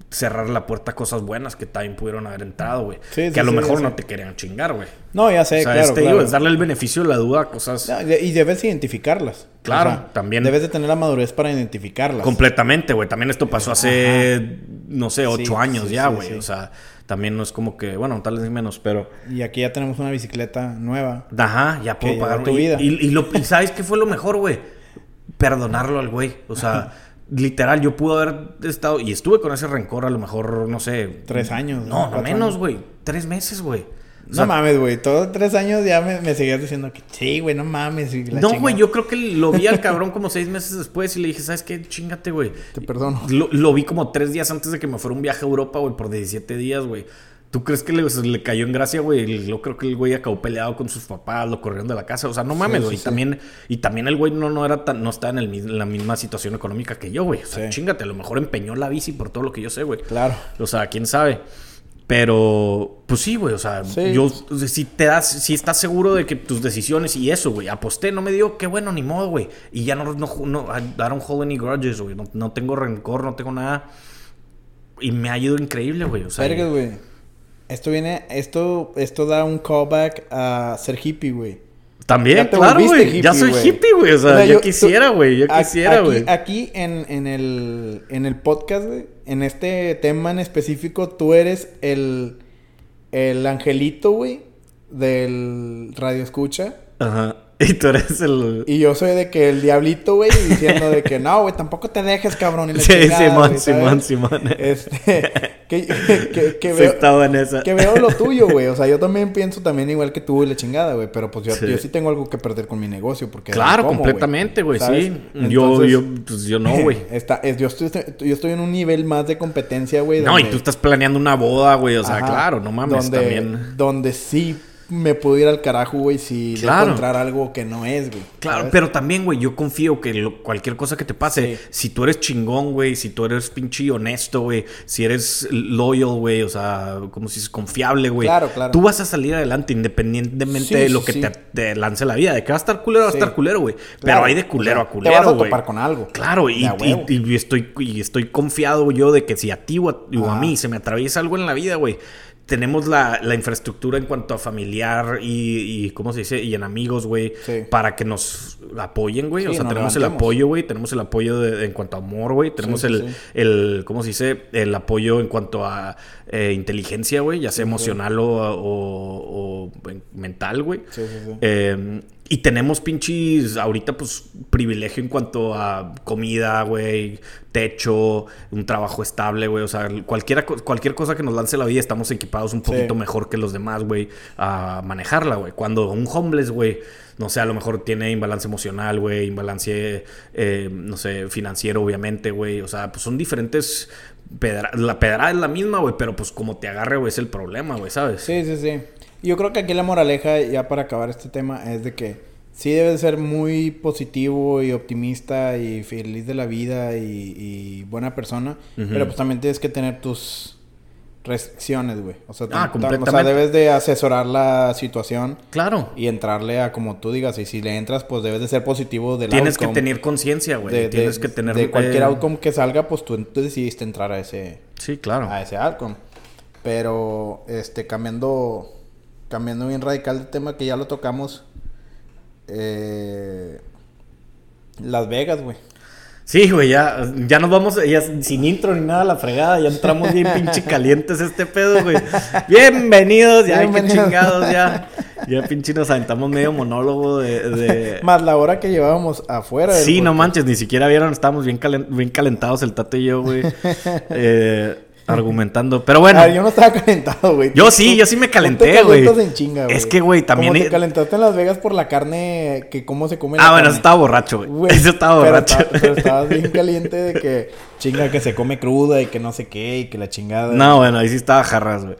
cerrar la puerta a cosas buenas que también pudieron haber entrado, güey. Sí, que sí, a lo sí, mejor no te querían chingar, güey. No, ya sé, o sea, claro, este, claro. es darle el beneficio de la duda a cosas y debes identificarlas. Claro, también. Debes de tener la madurez para identificarlas. completamente, güey. También esto pasó hace, no sé, ocho años ya, güey. O sea, también no es como que, bueno, tal vez menos, pero... Y aquí ya tenemos una bicicleta nueva. Ajá, ya puedo pagar tu y- vida. Y, y lo, y ¿sabes qué fue lo mejor, güey? Perdonarlo al güey. O sea, literal, yo pude haber estado. Y estuve con ese rencor a lo mejor, no sé. Tres años, ¿no? No, menos, güey. Tres meses, güey. O No mames, güey. Todos tres años ya me, me seguías diciendo que sí, güey, no mames. la No, güey, yo creo que lo vi al cabrón como seis meses después y le dije, ¿sabes qué? Chingate, güey. Te perdono. Lo, lo vi como tres días antes de que me fuera un viaje a Europa, güey, por 17 días, güey. ¿Tú crees que le, le cayó en gracia, güey? Yo creo que el güey acabó peleado con sus papás, lo corrieron de la casa. O sea, no mames, sí, güey. sí. También, y también el güey no, no era tan, no está en, el, en la misma situación económica que yo, güey. O sea, chingate, a lo mejor empeñó la bici por todo lo que yo sé, güey. Claro. O sea, quién sabe. Pero, pues sí, güey. O sea, Sí. yo, si te das, si estás seguro de que tus decisiones y eso, güey, aposté, no me dio, qué bueno, ni modo, güey. Y ya no, no, no, I don't hold any grudges, güey. No, no tengo rencor, no tengo nada. Y me ha ido increíble, güey. O sea, Vergas, güey. Esto viene, esto, esto da un callback a ser hippie, güey. también, Ya claro, güey. Ya soy güey. hippie, güey. O sea, O sea, yo, quisiera, güey. Yo A- quisiera, aquí, güey. Aquí en, en, el, en el podcast, güey, en este tema en específico, tú eres el, el angelito, güey, del radio escucha. Ajá. Y tú eres el. Y yo soy de que el diablito, güey, diciendo de que no, güey, tampoco te dejes, cabrón. Y la Sí, chingada, Simón, Simón. Simón. Este, que, que, que veo, en esa. que veo lo tuyo, güey. O sea, yo también pienso también igual que tú y la chingada, güey. Pero pues yo Sí. yo sí tengo algo que perder con mi negocio. Porque Claro, ¿cómo, completamente, güey. Sí. Yo, Entonces, yo, pues yo no, güey. Es- yo, estoy, yo estoy en un nivel más de competencia, güey. No, y tú estás planeando una boda, güey. O sea, Ajá, claro, no mames, donde, también. Donde sí me puedo ir al carajo, güey, si de encontrar algo que no es, güey. Claro, ¿sabes? pero también, güey, yo confío que lo- cualquier cosa que te pase, Sí. si tú eres chingón, güey, si tú eres pinche honesto, güey, si eres loyal, güey, o sea, como si es confiable, güey. Claro, claro. Tú vas a salir adelante independientemente Sí, de lo que sí. te, te lance la vida. De que va a estar culero, va a estar culero, güey. Pero hay de culero o sea, a culero, Te vas a güey. topar con algo. Claro, y, estoy, y estoy confiado yo de que si a ti o a, o a mí se me atraviesa algo en la vida, güey, tenemos la, la infraestructura en cuanto a familiar y, y ¿cómo se dice? Y en amigos, güey, Sí. para que nos apoyen, güey. Sí, o sea, tenemos el apoyo, güey. Tenemos el apoyo de- en cuanto a amor, güey. Tenemos sí, el, el, ¿cómo se dice? El apoyo en cuanto a eh, inteligencia, güey, ya sea emocional o, o- o mental, güey. Sí, sí, sí. Eh, y tenemos pinches, ahorita pues privilegio en cuanto a comida, güey, techo, un trabajo estable, güey. O sea, cualquiera, cualquier cosa que nos lance la vida estamos equipados un Sí. poquito mejor que los demás, güey, a manejarla, güey. Cuando un homeless, güey, no sé, a lo mejor tiene imbalance emocional, güey, imbalance, eh, no sé, financiero, obviamente, güey. O sea, pues son diferentes... pedra- la pedrada es la misma, güey, pero pues como te agarre, güey, es el problema, güey, ¿sabes? Sí, sí, sí. Yo creo que aquí la moraleja, ya para acabar este tema, es de que sí debes ser muy positivo y optimista y feliz de la vida y, y buena persona. Pero pues también tienes que tener tus, restricciones, güey. O sea, Ah, o sea, debes de asesorar la situación Claro. y entrarle a como tú digas. Y si le entras, pues debes de ser positivo del Tienes que outcome. tener conciencia, güey. de- Tienes que tener... de cualquier eh, outcome que salga, pues tú, tú decidiste entrar a ese, Sí, claro. a ese outcome. Pero, este, cambiando, cambiando bien radical de tema que ya lo tocamos, eh, Las Vegas, güey. Sí, güey, ya, ya nos vamos, ya sin intro ni nada a la fregada, ya entramos bien pinche calientes este pedo, güey. Bienvenidos, ya, Bienvenidos. qué chingados, ya. Ya pinche nos aventamos medio monólogo de... de- Más la hora que llevábamos afuera. del Sí, no manches, ni siquiera vieron, estábamos bien, calen- bien calentados el tato y yo, güey. eh, argumentando. Pero bueno, A ver, yo no estaba calentado, güey. Yo sí, yo sí me calenté, güey. Es que, güey, también Como te calentaste en Las Vegas por la carne, que cómo se come la ah, bueno, eso estaba borracho, güey. Eso estaba pero borracho. Pero estabas bien caliente de que chinga que se come cruda y que no sé qué y que la chingada. No, bueno, ahí sí estaba jarras, güey.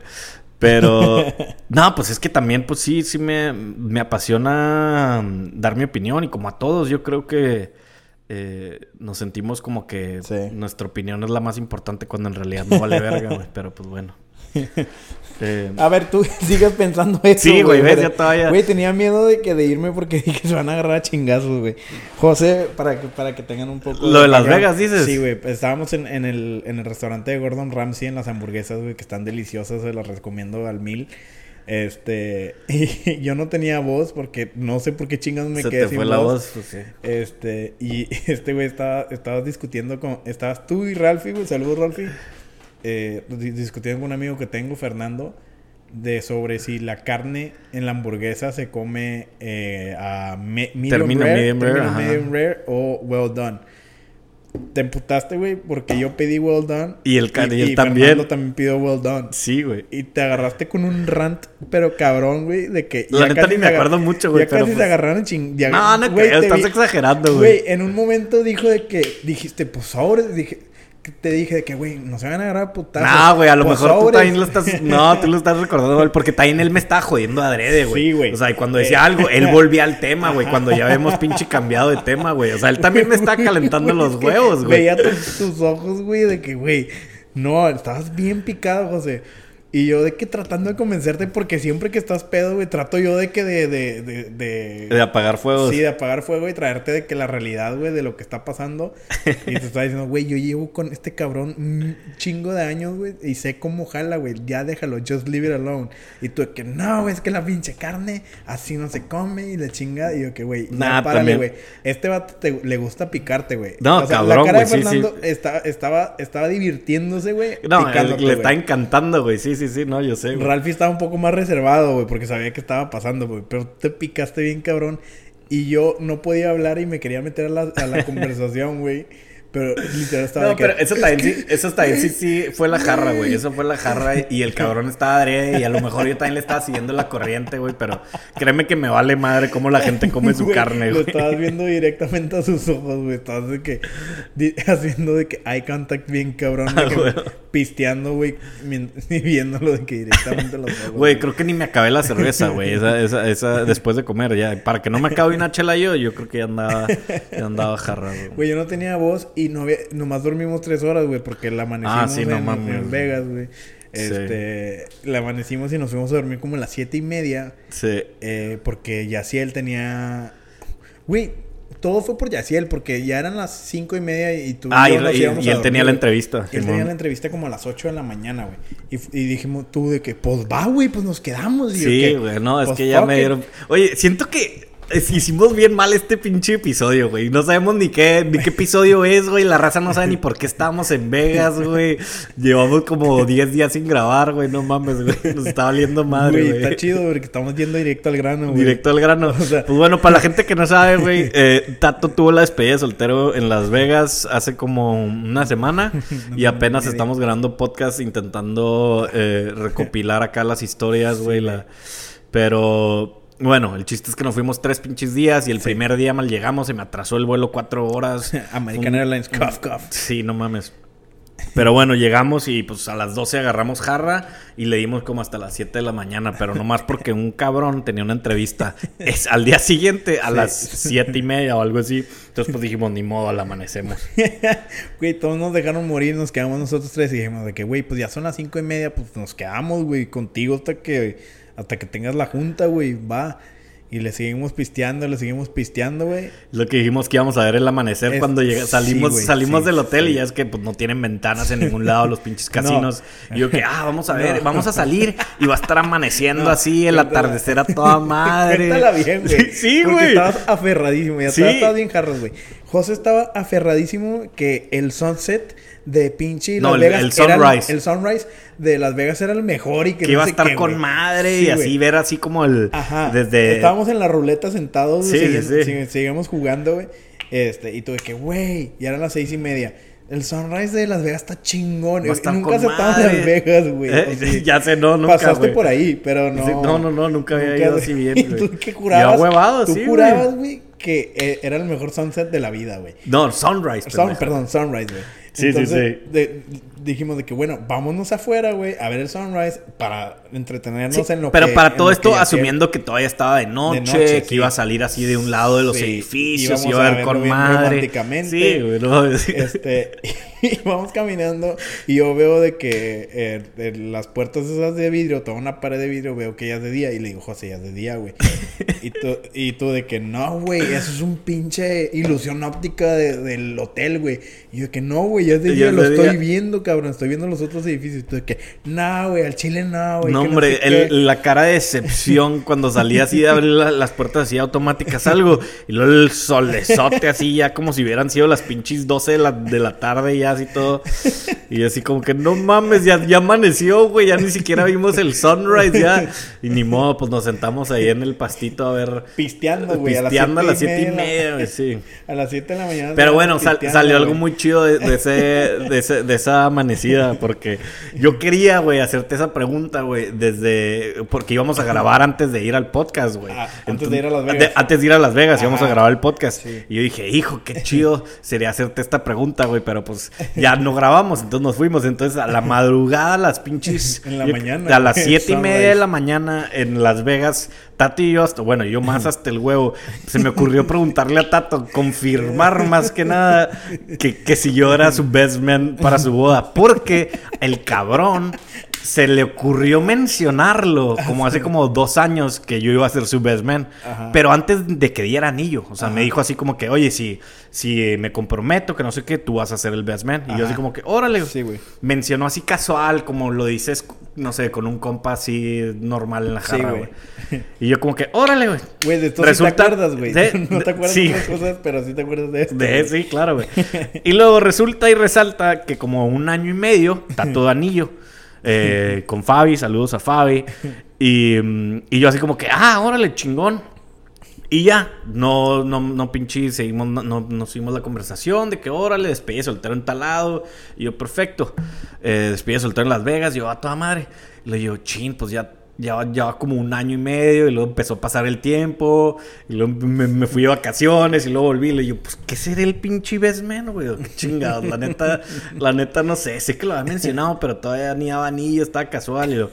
Pero, no, pues es que también, pues sí, sí me, me apasiona dar mi opinión y como a todos, yo creo que eh, nos sentimos como que Sí. nuestra opinión es la más importante cuando en realidad no vale verga, güey. Pero pues bueno. Eh, A ver, tú sigues pensando eso. Sí, güey, ves, ya todavía- Güey, tenía miedo de que de irme porque dije que se van a agarrar a chingazos, güey. José, para que, para que tengan un poco. Lo de Las. Vegas, dices. Sí, güey. Estábamos en, en el, en el restaurante de Gordon Ramsay en las hamburguesas, güey, que están deliciosas, se las recomiendo al mil. Este, y yo no tenía voz porque no sé por qué chingados me se quedé te sin fue la voz, pues sí. Este, y este güey estaba, estabas discutiendo con, estabas tú y Ralphie, güey, saludos Ralphie, eh, di- discutiendo con un amigo que tengo, Fernando, de sobre si la carne en la hamburguesa se come eh, a me- medium, Termino rare, medium rare, medium rare o well done. Te emputaste, güey, porque yo pedí well done. Y el ca- y él y también. Fernando también pidió well done. Sí, güey. Y te agarraste con un rant, pero cabrón, güey, de que... La neta ni me acuerdo mucho, güey, Ya pero casi pues- se agarraron ching... ya- No, no güey, creo, te estás vi- exagerando, Güey, güey. en un momento dijo de que... Dijiste, pues sobres, dije... Te dije de que, güey, no se van a agarrar a putazos. No, güey, a lo Pues, mejor tú también lo estás. No, tú lo estás recordando mal, porque también él me estaba jodiendo adrede, güey. Sí, güey. O sea, y cuando decía Eh. algo, él volvía al tema, güey. Cuando ya habíamos pinche cambiado de tema, güey. O sea, él también me está calentando los huevos, güey. Veía tus, tus ojos, güey, de que, güey, no, estabas bien picado, José. Y yo de que tratando de convencerte, porque siempre que estás pedo, güey, trato yo de que de... de, de, de- De apagar fuegos. Sí, de apagar fuego y traerte de que la realidad, güey, de lo que está pasando. Y te está diciendo, güey, yo llevo con este cabrón un chingo de años, güey, y sé cómo jala, güey. Ya déjalo, just leave it alone. Y tú de que, no, güey, es que la pinche carne así no se come y la chinga. Y yo que, güey, nah, párale, también. güey. Este vato te- le gusta picarte, güey. No, la cabrón, cara de sí, Fernando sí. Estaba, estaba, estaba divirtiéndose, güey. No, le está encantando, güey. Sí, sí, sí, no, yo sé, güey. Ralphie estaba un poco más reservado, güey, porque sabía que estaba pasando, güey. Pero te picaste bien, cabrón. Y yo no podía hablar y me quería meter a la, a la conversación, güey. Pero literal estaba No, de que- pero eso también sí, eso también sí, sí fue la jarra, güey. Eso fue la jarra y el cabrón estaba adrede y a lo mejor yo también le estaba siguiendo la corriente, güey. Pero créeme que me vale madre cómo la gente come su carne, Lo güey. estabas viendo directamente a sus ojos, güey. Estabas de que... haciendo de que eye contact bien cabrón. De Ah, que pisteando, güey. Y viéndolo de que directamente los ojos. Güey, creo que ni me acabé la cerveza, güey. Esa, esa, esa, después de comer, ya. Para que no me acabe una chela yo, yo creo que ya andaba, ya andaba jarra, güey. Güey, yo no tenía voz y no había, nomás dormimos tres horas, güey, porque la amanecimos Ah, sí, en. Vegas, güey. Sí. Este, la amanecimos y nos fuimos a dormir como a las siete y media, Sí. eh, porque Yaciel tenía, güey, todo fue por Yaciel, porque ya eran las cinco y media y tú Ah, y, nos él tenía la entrevista. Él tenía la entrevista como a las 8 de la mañana, güey. Y, dijimos tú de que, pues va, güey, pues nos quedamos. Y Sí, güey, no, es "Pues que ya me it". dieron. Oye, siento que hicimos bien mal este pinche episodio, güey. No sabemos ni qué, ni qué episodio es, güey. La raza no sabe ni por qué estábamos en Vegas, güey. Llevamos como 10 días sin grabar, güey. No mames, güey. Nos está valiendo madre, Güey, está chido porque estamos yendo directo al grano, güey. Directo al grano. O sea- pues bueno, para la gente que no sabe, güey, eh, Tato tuvo la despedida de soltero en Las Vegas hace como una semana y apenas estamos grabando podcast intentando eh, recopilar acá las historias, güey. la... Pero bueno, el chiste es que nos fuimos tres pinches días y el primer día mal llegamos, se me atrasó el vuelo cuatro horas. American Un- Airlines, cough, cough. Sí, no mames. Pero bueno, llegamos y pues a las 12 agarramos jarra y le dimos como hasta las 7 de la mañana, pero nomás porque un cabrón tenía una entrevista es al día siguiente a las 7 y media o algo así. Entonces pues dijimos, ni modo, al amanecemos. güey, todos nos dejaron morir, nos quedamos nosotros tres y dijimos de que, güey, pues ya son las 5 y media, pues nos quedamos, güey, contigo hasta que, hasta que tengas la junta, güey, va. Y le seguimos pisteando, le seguimos pisteando, güey. Lo que dijimos que íbamos a ver el amanecer cuando llega, salimos, salimos del hotel y ya es que pues, no tienen ventanas en ningún lado los pinches casinos. Y yo que, ah, vamos a ver, vamos a salir y va a estar amaneciendo así, el atardecer a toda madre. Cuéntala bien, güey. Sí, güey. Estabas aferradísimo, ya estabas bien jarros, güey. José estaba aferradísimo que el sunset de pinche Las Vegas. El, sunrise. el, sunrise de Las Vegas era el mejor y que, que iba a estar con madre y así ver así como el. Ajá. Desde. Estábamos en la ruleta sentados. Sí, sí, Seguimos jugando, güey. Este, y tuve que, güey, ya eran las seis y media. El sunrise de Las Vegas está chingón. nunca aceptamos Las Vegas, güey. Eh, ya sé, no, nunca. Pasaste por ahí, pero no. no, no, no, nunca había ido así bien. ¿Y tú qué curabas? huevado, tú curabas, güey, que eh, era el mejor sunset de la vida, güey. No, sunrise. perdón, sunrise, güey. Sí, sí, sí. Dijimos de que, bueno, vámonos afuera, güey, a ver el sunrise para entretenernos en lo pero que... Pero para todo esto, asumiendo que todavía estaba de noche, que iba a salir así de un lado de los edificios, iba a ver con madre. Sí, güey. No, este, y vamos caminando y yo veo de que eh, las puertas esas de vidrio, toda una pared de vidrio, veo que ya es de día. Y le digo, José, ya es de día, güey. y, tú, y tú de que no, güey, eso es un pinche ilusión óptica del hotel, güey. Y yo de que no, güey, ya es de día, lo estoy viendo, cabrón. Estoy viendo los otros edificios. Y tú de que, no, güey, al chile no, güey. No, hombre, la cara de decepción cuando salía así de abrir las puertas así automáticas, algo. Y luego el solezote así, ya como si hubieran sido las pinches 12 de la, de la tarde, ya así todo. Y así como que no mames, ya, ya amaneció, güey, ya ni siquiera vimos el sunrise ya. Y ni modo, pues nos sentamos ahí en el pastito a ver. Pisteando, güey. Pisteando a las siete y media, güey, sí. A las siete de la mañana. Pero bueno, salió algo muy chido de, ese, de, ese, de esa amanecida, porque yo quería, güey, hacerte esa pregunta, güey, desde. Porque íbamos a grabar antes de ir al podcast, güey. Ah, antes de ir a Las Vegas. antes de ir a Las Vegas, íbamos a grabar el podcast. Y yo dije, hijo, qué chido sería hacerte esta pregunta, güey, pero pues ya no grabamos, entonces nos fuimos. Entonces a la madrugada, las pinches. en la mañana. A las siete y media de la mañana en Las Vegas, Tato y yo, hasta, bueno, yo más hasta el huevo, se me ocurrió preguntarle a Tato, confirmar más que nada que, que si yo era su best man para su boda, porque el cabrón se le ocurrió mencionarlo como hace como dos años que yo iba a ser su best man. Pero antes de que diera anillo. O sea, me dijo así como que, oye, si, si me comprometo, que no sé qué, tú vas a ser el best man. Y yo así como que, órale. Sí, güey. Mencionó así casual, como lo dices, no sé, con un compa así normal en la jarra, güey. y yo como que, órale, güey. Güey, de esto Resulta... sí te acuerdas, güey. no te acuerdas de las cosas, pero sí te acuerdas de esto. De, sí, claro, güey. y luego resulta y resalta que como un año y medio, está todo anillo. Eh, con Fabi, saludos a Fabi. Y, mm, y, yo así como que, ah, órale, chingón. Y ya, no, no, no pinche, seguimos, no, no, seguimos la conversación de que órale, despedí soltero en talado. Y yo, perfecto. Eh, despedí soltero en Las Vegas. Yo, a toda madre. Le digo, chin, pues ya ya como un año y medio y luego empezó a pasar el tiempo y luego me, fui de vacaciones y luego volví y le digo, pues, ¿qué será el pinche best man, güey? Qué chingados, la neta, la neta no sé, sé que lo había mencionado, pero todavía ni a anillo, estaba casual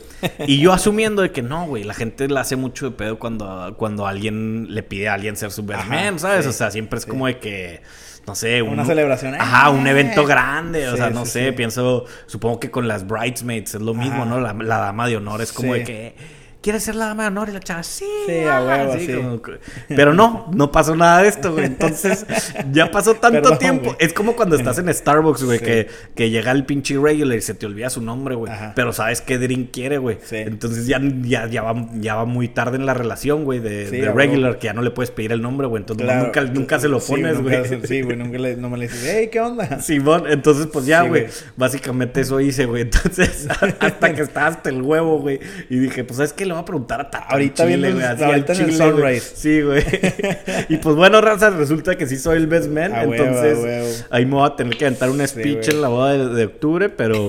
y, yo asumiendo de que no, güey, la gente le hace mucho de pedo cuando, cuando alguien le pide a alguien ser su best man, ¿sabes? o sea, siempre es como de que no sé, una celebración. Ajá, un evento grande, o sea, no sé, pienso, supongo que con las bridesmaids es lo mismo, ¿no? La, la, dama de honor es como de que ¿quieres ser la dama de honor? Y la chava, sí. Sí, a huevo, sí. Pero no, no pasó nada de esto, güey. Entonces, ya pasó tanto tiempo. Es como cuando estás en Starbucks, güey, que, que llega el pinche regular y se te olvida su nombre, güey. Pero sabes qué drink quiere, güey. Entonces ya, ya, ya, va, ya va muy tarde en la relación, güey, de, regular, que ya no le puedes pedir el nombre, güey. Entonces nunca, nunca se lo pones, güey. Sí, güey, nunca le, no me le dices, hey, ¿qué onda? Simón, entonces pues ya, güey. básicamente eso hice, güey. Entonces, hasta que estaba hasta el huevo, güey. Y dije, pues, ¿sabes qué? Lo voy a preguntar a Tata. Ahorita güey. Ahorita en el Sunrise. Sí, güey. y pues bueno, raza, resulta que sí soy el best man. entonces, ahí me voy a tener que aventar un speech en la boda de, octubre, pero,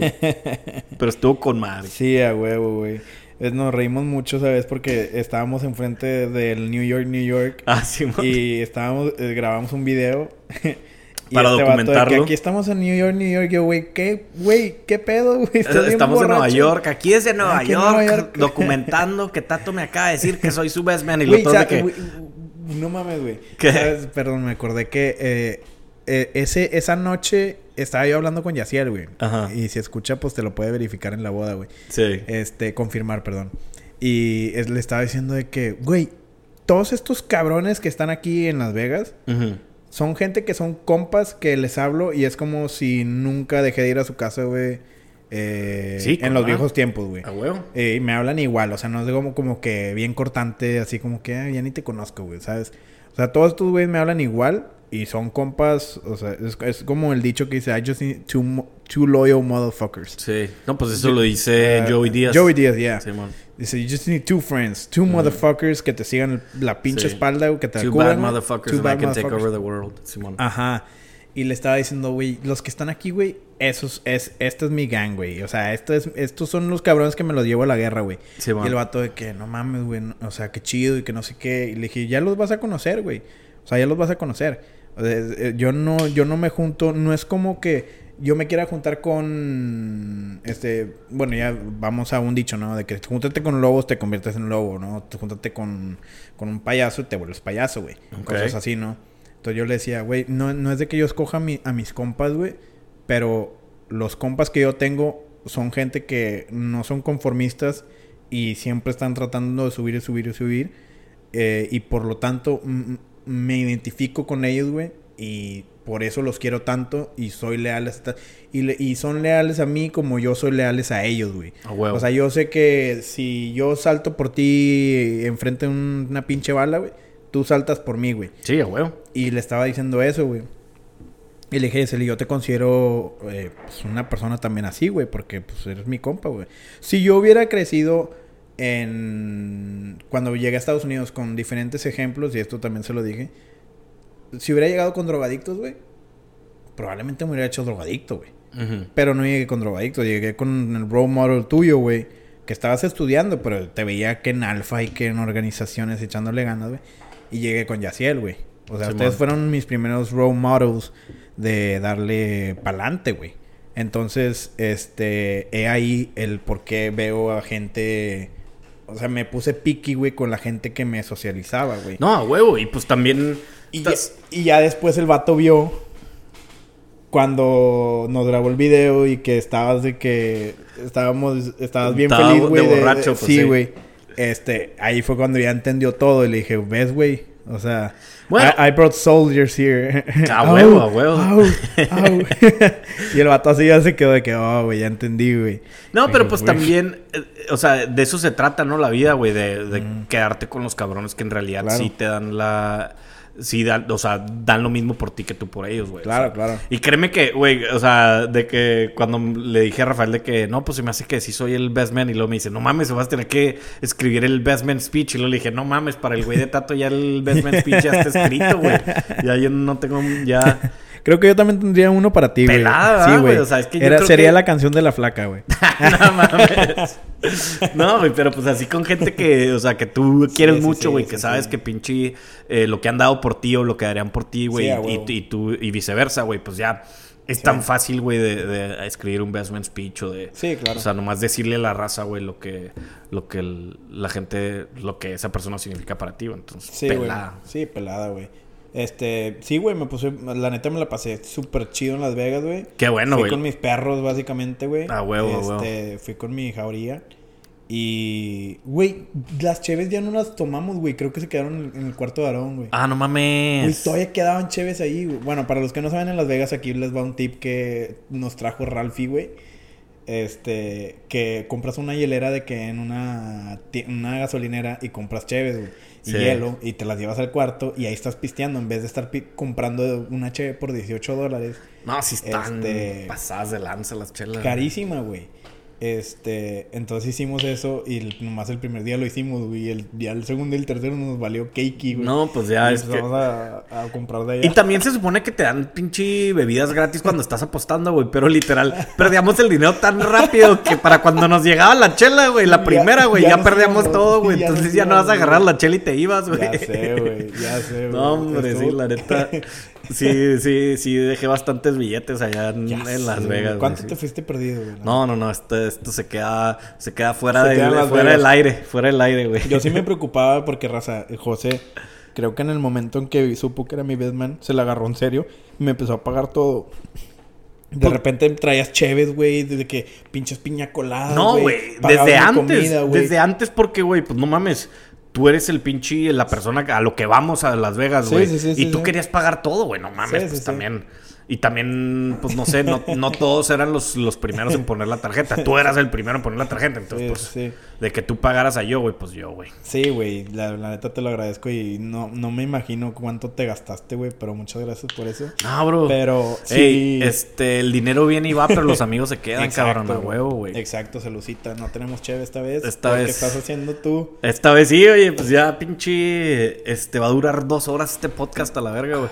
pero estuvo con madre. Sí, a huevo, güey. Nos reímos mucho, ¿sabes? Porque estábamos enfrente del New York, New York. Ah, sí, Y estábamos, eh, grabamos un video Para este de que documentarlo. aquí estamos en New York, New York. Yo, güey, ¿qué, güey? ¿Qué pedo, güey? Estamos en Nueva. York, aquí es de Nueva, Aquí en York, Nueva York. documentando que Tato me acaba de decir que soy su best man y lo todo de que... no mames, güey. Perdón, me acordé que eh, eh, ese, esa noche estaba yo hablando con Yaciel, güey. Ajá. Y si escucha, pues te lo puede verificar en la boda, güey. Sí. Este, confirmar, perdón. Y es- le estaba diciendo de que, güey, todos estos cabrones que están aquí en Las Vegas Ujú. Son gente que son compas que les hablo y es como si nunca dejé de ir a su casa, güey. eh, Sí, en los viejos tiempos, güey. A huevo. Eh, y me hablan igual, o sea, no es como, como que bien cortante, así como que "Ah, ya ni te conozco, güey, ¿sabes? O sea, todos estos güeyes me hablan igual y son compas, o sea, es, es como el dicho que dice, I just need two, two loyal motherfuckers. Sí. No, pues eso lo dice Uh, Joey Díaz. Joey Díaz, yeah. Simón. Dice, you just need two friends, two motherfuckers que te sigan la pinche Sí. espalda, que te Two cubran, bad motherfuckers Two and bad I can take over the world. Simón. Ajá. Y le estaba diciendo, güey, los que están aquí, güey, esos es, esta es mi gang, güey. O sea, esto es, estos son los cabrones que me los llevo a la guerra, güey. Sí, y el vato de que, no mames, güey, no- o sea, qué chido y que no sé qué. Y le dije, ya los vas a conocer, güey. O sea, ya los vas a conocer. Eh, yo no, yo no me junto, no es como que yo me quiera juntar con, este, bueno, ya vamos a un dicho, ¿no? De que júntate con lobos, te conviertes en lobo, ¿no? Te júntate con, con un payaso y te vuelves payaso, güey. Cosas así, ¿no? Entonces yo le decía, güey, no, no es de que yo escoja mi- a mis compas, güey, pero los compas que yo tengo son gente que no son conformistas y siempre están tratando de subir y subir y subir. eh, y por lo tanto, mm, me identifico con ellos, güey. Y por eso los quiero tanto y soy leal hasta... Y, le- y son leales a mí como yo soy leales a ellos, güey. A huevo. O sea, yo sé que si yo salto por ti enfrente de un- una pinche bala, güey, tú saltas por mí, güey. Sí, a huevo. Y le estaba diciendo eso, güey. Y le dije, yo te considero eh, pues, una persona también así, güey, porque pues eres mi compa, güey. Si yo hubiera crecido en... Cuando llegué a Estados Unidos con diferentes ejemplos, y esto también se lo dije, si hubiera llegado con drogadictos, güey, probablemente me hubiera hecho drogadicto, güey. Pero no llegué con drogadictos, llegué con el role model tuyo, güey. Que estabas estudiando, pero te veía que en alfa y que en organizaciones echándole ganas, güey. Y llegué con Yaciel, güey. O sea, ustedes fueron mis primeros role models de darle pa'lante, güey. Entonces, este, he ahí el por qué veo a gente. O sea, me puse picky, güey, con la gente que me socializaba, güey. No, a huevo. Y pues también... Y ya, estás- y ya después el vato vio cuando nos grabó el video y que estabas de que estábamos estabas bien Estaba feliz, de güey. de- borracho, pues, sí, sí. güey. Este, ahí fue cuando ya entendió todo y le dije, "¿Ves, güey?" O sea, Bueno. I, I brought soldiers here. A huevo, a huevo. y el vato así ya se quedó de que, "Oh, güey, ya entendí, güey." No, pero pues "Güey". también, eh, o sea, de eso se trata, ¿no? La vida, güey, de, de quedarte con los cabrones que en realidad Claro. sí te dan la... Sí, dan, o sea, dan lo mismo por ti que tú por ellos, güey. Claro, O sea, claro. Y créeme que, güey, o sea, de que cuando le dije a Rafael de que, no, pues se me hace que sí soy el best man. Y luego me dice, no mames, vas a tener que escribir el best man speech. Y luego le dije, no mames, para el güey de Tato ya el best man speech ya está escrito, güey. Ya yo no tengo, ya... Creo que yo también tendría uno para ti, güey. Pelada, Sí, ¿verdad, güey. O sea, es que yo Era- creo sería que- la canción de la flaca, güey. no mames. No, güey, pero pues así con gente que, o sea, que tú quieres sí, mucho, güey, sí, que sabes que pinche eh, lo que han dado por ti o lo que darían por ti, güey, y, tú y viceversa, güey, pues ya es tan fácil, güey, de, de escribir un best man speech o de, Sí, claro. o sea, nomás decirle a la raza, güey, lo que, lo que el- la gente, lo que esa persona significa para ti, güey. entonces, pelada. Sí, pelada, güey. Este, sí, güey, me puse, la neta me la pasé súper chido en Las Vegas, güey. Qué bueno, Fui güey. con mis perros, básicamente, güey. A huevo, a huevo. Este, fui con mi jauría. Y, güey, las cheves ya no las tomamos, güey. Creo que se quedaron en, el cuarto de Aarón, güey. Ah, no Güey, mames. todavía quedaban cheves ahí, güey. Bueno, para los que no saben en Las Vegas, aquí les va un tip que nos trajo Ralphie, güey. Este, que compras una hielera de que en una, una gasolinera y compras cheves, güey. Y Sí. hielo, y te las llevas al cuarto y ahí estás pisteando en vez de estar comprando una cheve por 18 dólares. No, si están Este- pasadas de lanza las chelas. Carísima, güey. Este, entonces hicimos eso y el- nomás el primer día lo hicimos, güey. Y el, ya el segundo y el tercero nos valió cakey, güey. No, pues ya Y es que... a, a comprar de allá. Y también se supone que te dan pinche bebidas gratis cuando estás apostando, güey. Pero literal, perdíamos el dinero tan rápido que para cuando nos llegaba la chela, güey, la primera, güey, ya ya, perdíamos íbamos, todo, güey. ya Entonces ya no vas a agarrar la chela y te ibas, güey. Ya sé, güey. Ya sé, güey. No, hombre, sí, la neta. Sí, sí, sí, dejé bastantes billetes allá en, Las. Vegas. güey, ¿Cuánto sí. te fuiste perdido, güey? No, no, no, esto, esto se queda, se queda fuera, Se del, queda en Las fuera Vegas. del aire, fuera del aire, güey. Yo sí me preocupaba porque, raza, José, creo que en el momento en que supo que era mi best man, se la agarró en serio y me empezó a pagar todo. De repente traías cheves, güey, desde que pinches piña coladas. No, güey, desde antes, comida, desde antes porque, güey, pues no mames. Tú eres el pinche, la persona a lo que vamos a Las Vegas, güey. sí, sí, y sí, tú sí. querías pagar todo, güey. No mames, pues también. Y también, pues no sé, no, no todos eran los, los primeros en poner la tarjeta. Tú eras el primero en poner la tarjeta. Entonces, Sí, pues, sí. de que tú pagaras a yo, güey, pues yo, güey. Sí, güey, la, la neta te lo agradezco y no, no me imagino cuánto te gastaste, güey, pero muchas gracias por eso. No, bro. Pero sí. Este, el dinero viene y va, pero los amigos se quedan, Exacto, cabrón, a huevo, güey. Exacto, salucita. No tenemos cheve esta vez. Esta vez. estás haciendo tú? Esta vez sí, oye, pues ya pinche, este, va a durar dos horas este podcast a la verga, güey.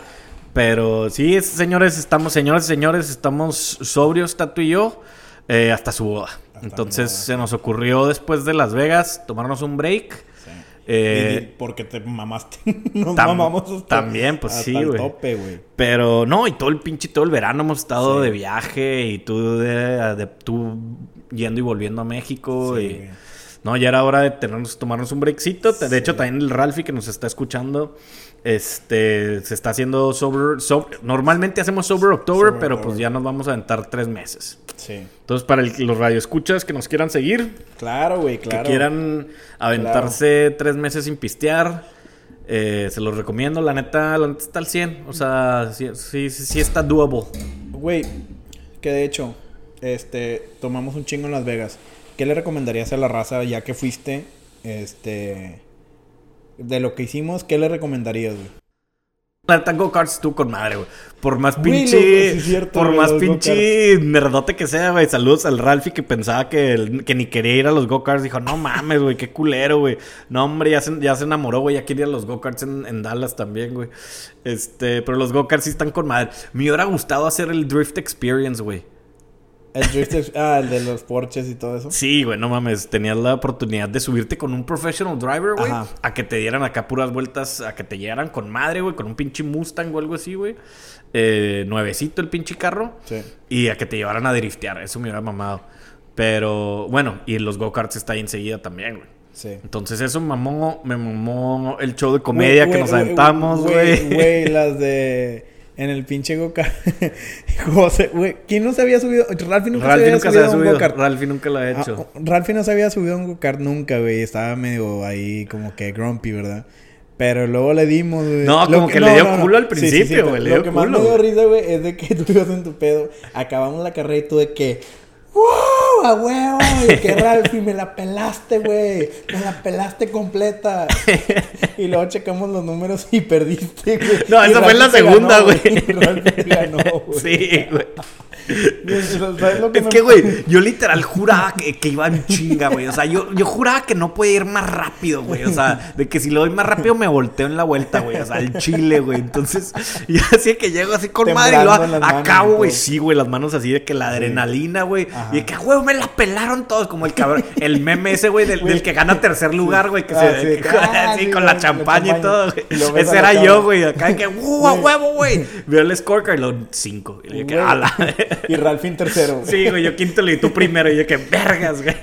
Pero sí, es- señores, estamos, señores, señores, estamos sobrios, Tato y yo, eh, hasta su boda. Hasta Entonces se nos ocurrió después de Las Vegas tomarnos un break. Sí. Eh, porque te mamaste. Nos tam- mamamos hasta, también, pues, hasta sí, güey. tope, güey. Pero no, y todo el pinche, todo el verano hemos estado Sí. de viaje y tú, de, de- tú yendo y volviendo a México. Sí, y, no, ya era hora de tenernos, tomarnos un breakcito. De hecho, también el Ralphie que nos está escuchando, este, se está haciendo sober, sober- Normalmente hacemos Sober October, Sober pero pues ya nos vamos a aventar tres meses. Sí. Entonces, para el- los radioescuchas que nos quieran seguir, Claro, güey, claro. que quieran aventarse tres meses sin pistear, eh, se los recomiendo. La neta, la neta está al 100. O sea, sí, sí, sí, sí está doable. Güey, que de hecho, este, tomamos un chingo en Las Vegas. ¿Qué le recomendarías a la raza ya que fuiste? Este, de lo que hicimos, ¿qué le recomendarías, güey? La neta, go-karts tú con madre, güey. Por más Güey, pinche. loco, sí es cierto, por güey, más pinche nerdote que sea, güey. Saludos al Ralphie que pensaba que, el- que ni quería ir a los go-karts. Dijo, no mames, güey, qué culero, güey. No, hombre, ya se, ya se enamoró, güey. Ya quiere ir a los go-karts en, en Dallas también, güey. Este, pero los go-karts sí están con madre. Me hubiera gustado hacer el Drift Experience, güey. El drift, ah, el de los porches y todo eso. Sí, güey, no mames. Tenías la oportunidad de subirte con un professional driver, güey. A que te dieran acá puras vueltas, a que te llegaran con madre, güey, con un pinche Mustang o algo así, güey. Eh, nuevecito el pinche carro. Sí. Y a que te llevaran a driftear. Eso me hubiera mamado. Pero, bueno, y los go-karts está ahí enseguida también, güey. Sí. Entonces eso mamó, me mamó el show de comedia que nos aventamos, güey. Güey, las de... En el pinche go-kart. José, güey. ¿Quién no se había subido? Ralphie nunca Ralphie se había nunca se subido ha a un subido. go-kart. Ralphie nunca lo ha Ah, hecho. Ralphie no se había subido a un go-kart nunca, güey. Estaba medio ahí como que grumpy, ¿verdad? Pero luego le dimos, güey. No, Lo como que le dio culo al Sí, sí, sí, principio, güey, le Lo dio que más culo, me dio güey. risa, güey, es de que tú ibas en tu pedo. Acabamos la carrera y tú de que... ¡Wow! ¡A huevo! Y que Ralphie, me la pelaste, güey. Me la pelaste completa. y luego checamos los números y perdiste, güey. No, Y esa fue en la segunda, güey. Güey. Sí, güey. ¿Sabes lo Es me- que, güey, yo literal juraba que, que iba en chinga, güey. O sea, yo, yo juraba que no podía ir más rápido, güey. O sea, de que si lo doy más rápido me volteo en la vuelta, güey. O sea, al chile, güey. Entonces, yo así que llego así con madre y lo acabo, y güey. Sí, güey, las manos así de que la adrenalina, güey. Y de que, güey, me la pelaron todos. Como el cabrón, el meme ese, güey, del, que gana tercer lugar, güey. Que Ah, se, sí, que- que- ah, así sí, con la champaña y todo, güey. Y Ese era yo, güey. Acá de que, ¡uh, a huevo, güey! Veo el scorecard y lo cinco. Y dije, Güey. ¡ala! Y Ralphie en tercero. güey. Sí, güey, yo quinto di tú primero y yo que vergas, güey.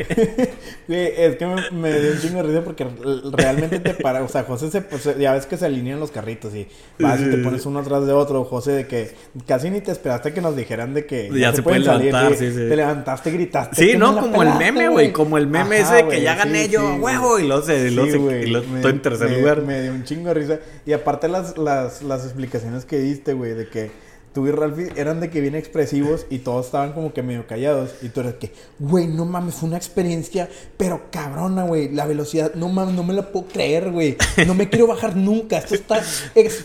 Güey, es que me, me dio un chingo de risa porque realmente te para, o sea, José se, pues, ya ves que se alinean los carritos y vas y te pones uno atrás de otro, José, de que casi ni te esperaste que nos dijeran de que Ya se pueden levantar, sí, sí. Te levantaste, gritaste. Sí, no, como el meme, güey, como el meme Ajá, ese de que ya gané yo, güey. huevo, y luego se- y Sí, se- güey, y me- todo en tercer me- lugar. Me dio un chingo de risa. Y aparte las, las, las explicaciones que diste, güey, de que tú y Ralphie eran de que bien expresivos y todos estaban como que medio callados. Y tú eras que, güey, no mames, fue una experiencia, pero cabrona, güey. La velocidad, no mames, no me la puedo creer, güey. No me quiero bajar nunca. Esto está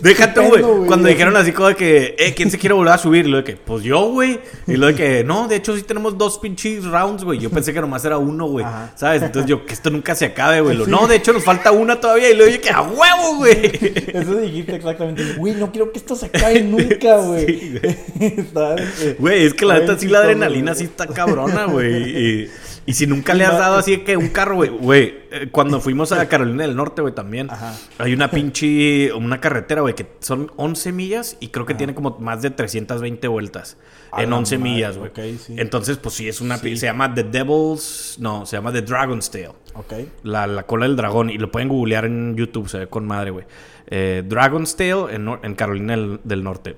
Déjate, güey. Cuando dijeron así como de que, eh, ¿quién se quiere volver a subir? Y lo de que, pues yo, güey. Y lo de que, no, de hecho sí tenemos dos pinches rounds, güey. Yo pensé que nomás era uno, güey. ¿Sabes? Entonces yo, que esto nunca se acabe, güey. Sí. No, de hecho nos falta una todavía. Y luego dije que, a huevo, güey. Eso dijiste exactamente. Güey, no quiero que esto se acabe nunca, güey. Sí, Güey, es que la neta sí la adrenalina sí está cabrona, güey. Y, Y si nunca le has dado así que un carro, güey, güey, eh, cuando fuimos a Carolina del Norte, güey, también, Ajá. hay una pinche, una carretera, güey, que son 11 millas y creo que tiene como más de 320 vueltas en la 11 madre, millas, güey. sí. Entonces, pues sí, es una, Sí. se llama The Devil's, no, se llama The Dragon's Tail. Ok. La, la cola del dragón. Y lo pueden googlear en YouTube, se ve con madre, güey. Eh, Dragon's Tail en, Carolina del, del Norte.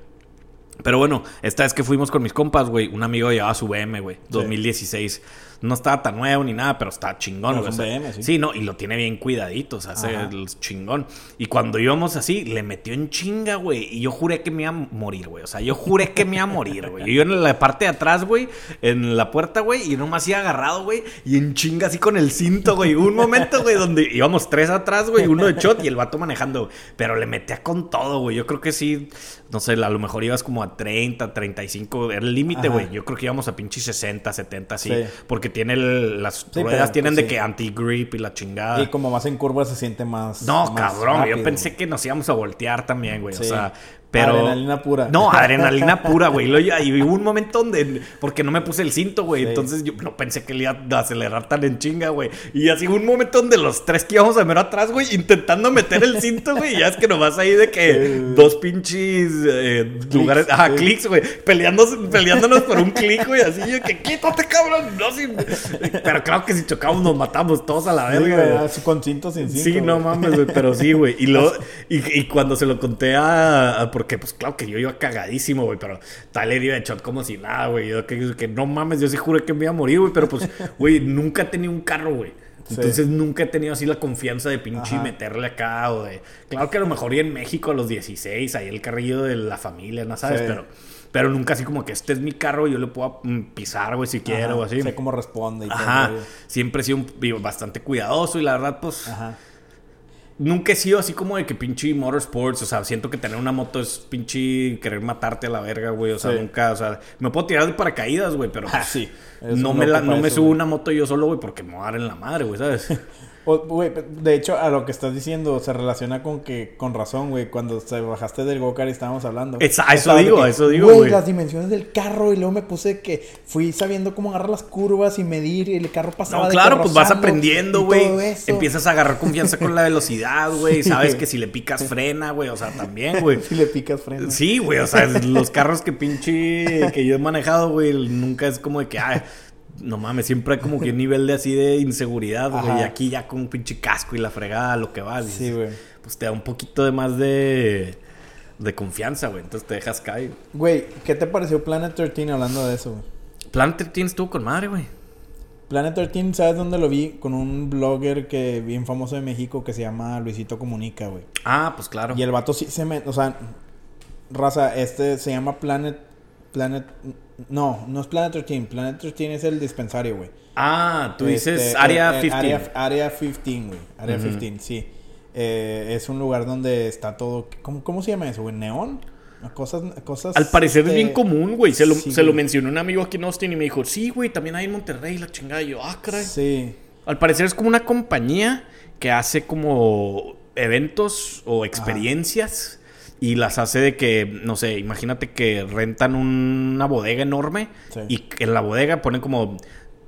Pero bueno, esta vez que fuimos con mis compas, güey, un amigo llevaba su BM, güey, 2016. No estaba tan nuevo ni nada, pero está chingón, No, o sea, BM, sí. sí, no, y lo tiene bien cuidadito, o sea, hace el chingón. Y cuando íbamos así, le metió en chinga, güey. Y yo juré que me iba a morir, güey. O sea, yo juré que me iba a morir, güey. Yo en la parte de atrás, güey, en la puerta, güey, y nomás iba agarrado, güey, y en chinga así con el cinto, güey. Un momento, güey, donde íbamos tres atrás, güey, uno de shot y el vato manejando, güey. Pero le metía con todo, güey. Yo creo que sí, no sé, a lo mejor ibas como a 30, 35, era el límite, güey. Yo creo que íbamos a pinche 60, 70, así. Sí. Porque tiene el- las Sí, ruedas, pero, tienen pues, de sí. que anti-grip y la chingada. Y como más en curva se siente más. No, más cabrón, rápido, yo pensé que nos íbamos a voltear también, güey. O sea, pero. Adrenalina pura. No, adrenalina pura, güey. Y hubo un momento donde. Porque no me puse el cinto, güey. Sí. Entonces yo no pensé que le iba a acelerar tan en chinga, güey. Y así hubo un momento donde los tres que íbamos a mero atrás, güey, intentando meter el cinto, güey. Y ya es que nomás ahí de que Sí. dos pinches eh, lugares. Ajá, sí. clics, güey. Peleándonos, peleándonos por un clic, güey. Así yo que quítate, cabrón. No, sí. Pero claro que si chocamos nos matamos todos a la verga, así con cinto sin cinto. Sí, no mames, güey, pero sí, güey. Y, y, y cuando se lo conté a, a- Porque, pues, claro que yo iba cagadísimo, güey, pero Tyler iba de shot como si nada, güey. Yo que, que no mames, yo sí juré que me iba a morir, güey, pero pues, güey, nunca he tenido un carro, güey. Sí. Entonces nunca he tenido así la confianza de pinche Ajá. meterle acá o de... Claro que a lo mejor y en México a los 16, ahí el carrillo de la familia, ¿no sabes? Sí. Pero, pero nunca así como que este es mi carro y yo le puedo mm, pisar, güey, si quiero o así. Sé cómo responde y todo. Ajá, güey. siempre he sido un- bastante cuidadoso y la verdad, pues... Ajá. Nunca he sido así como de que pinche motorsports, o sea, siento que tener una moto es pinche querer matarte a la verga, güey, o sea, Sí. nunca, o sea, me puedo tirar de paracaídas, güey, pero pues, sí. No me, la- no me subo güey. una moto yo solo, güey, porque me voy a dar en la madre, güey, ¿sabes? O, Güey, de hecho, a lo que estás diciendo se relaciona con que, con razón, güey, cuando te bajaste del go-kart y estábamos hablando. Esa- eso digo, que, eso digo, güey. las dimensiones del carro y luego me puse que fui sabiendo cómo agarrar las curvas y medir y el carro pasaba No, claro, pues vas aprendiendo, güey. eso. Empiezas a agarrar confianza con la velocidad, güey. Sabes que si le picas frena, güey, o sea, también, güey. Si le picas freno. Sí, güey, o sea, los carros que pinche que yo he manejado, güey, nunca es como de que, ay, no mames, siempre hay como que un nivel de así de inseguridad, güey, y aquí ya con un pinche casco y la fregada, lo que vas, Sí, güey. pues te da un poquito de más de, de confianza, güey, entonces te dejas caer. Güey, ¿qué te pareció Planet 13 hablando de eso, güey? Plan 13 estuvo con madre, güey. Planet 13, ¿sabes dónde lo vi? Con un blogger que bien famoso de México que se llama Luisito Comunica, güey. Ah, pues claro. Y el vato sí se me... O sea, raza, este se llama Planet... Planet... No, no es Planet 13. Planet 13 es el dispensario, güey. Ah, tú dices Este, área eh, eh, 15. Área, área 15, güey. Área 15, sí. Eh, es un lugar donde está todo... ¿Cómo, cómo se llama eso, güey? ¿Neón? Cosas... cosas Al parecer es este, bien común, güey. Se lo, sí, se lo mencionó un amigo aquí en Austin y me dijo, sí, güey, también hay en Monterrey la chingada. Y yo, ah, caray. Sí. Al parecer es como una compañía que hace como eventos o experiencias y las hace de que, no sé, imagínate que rentan una bodega enorme Sí. y en la bodega ponen como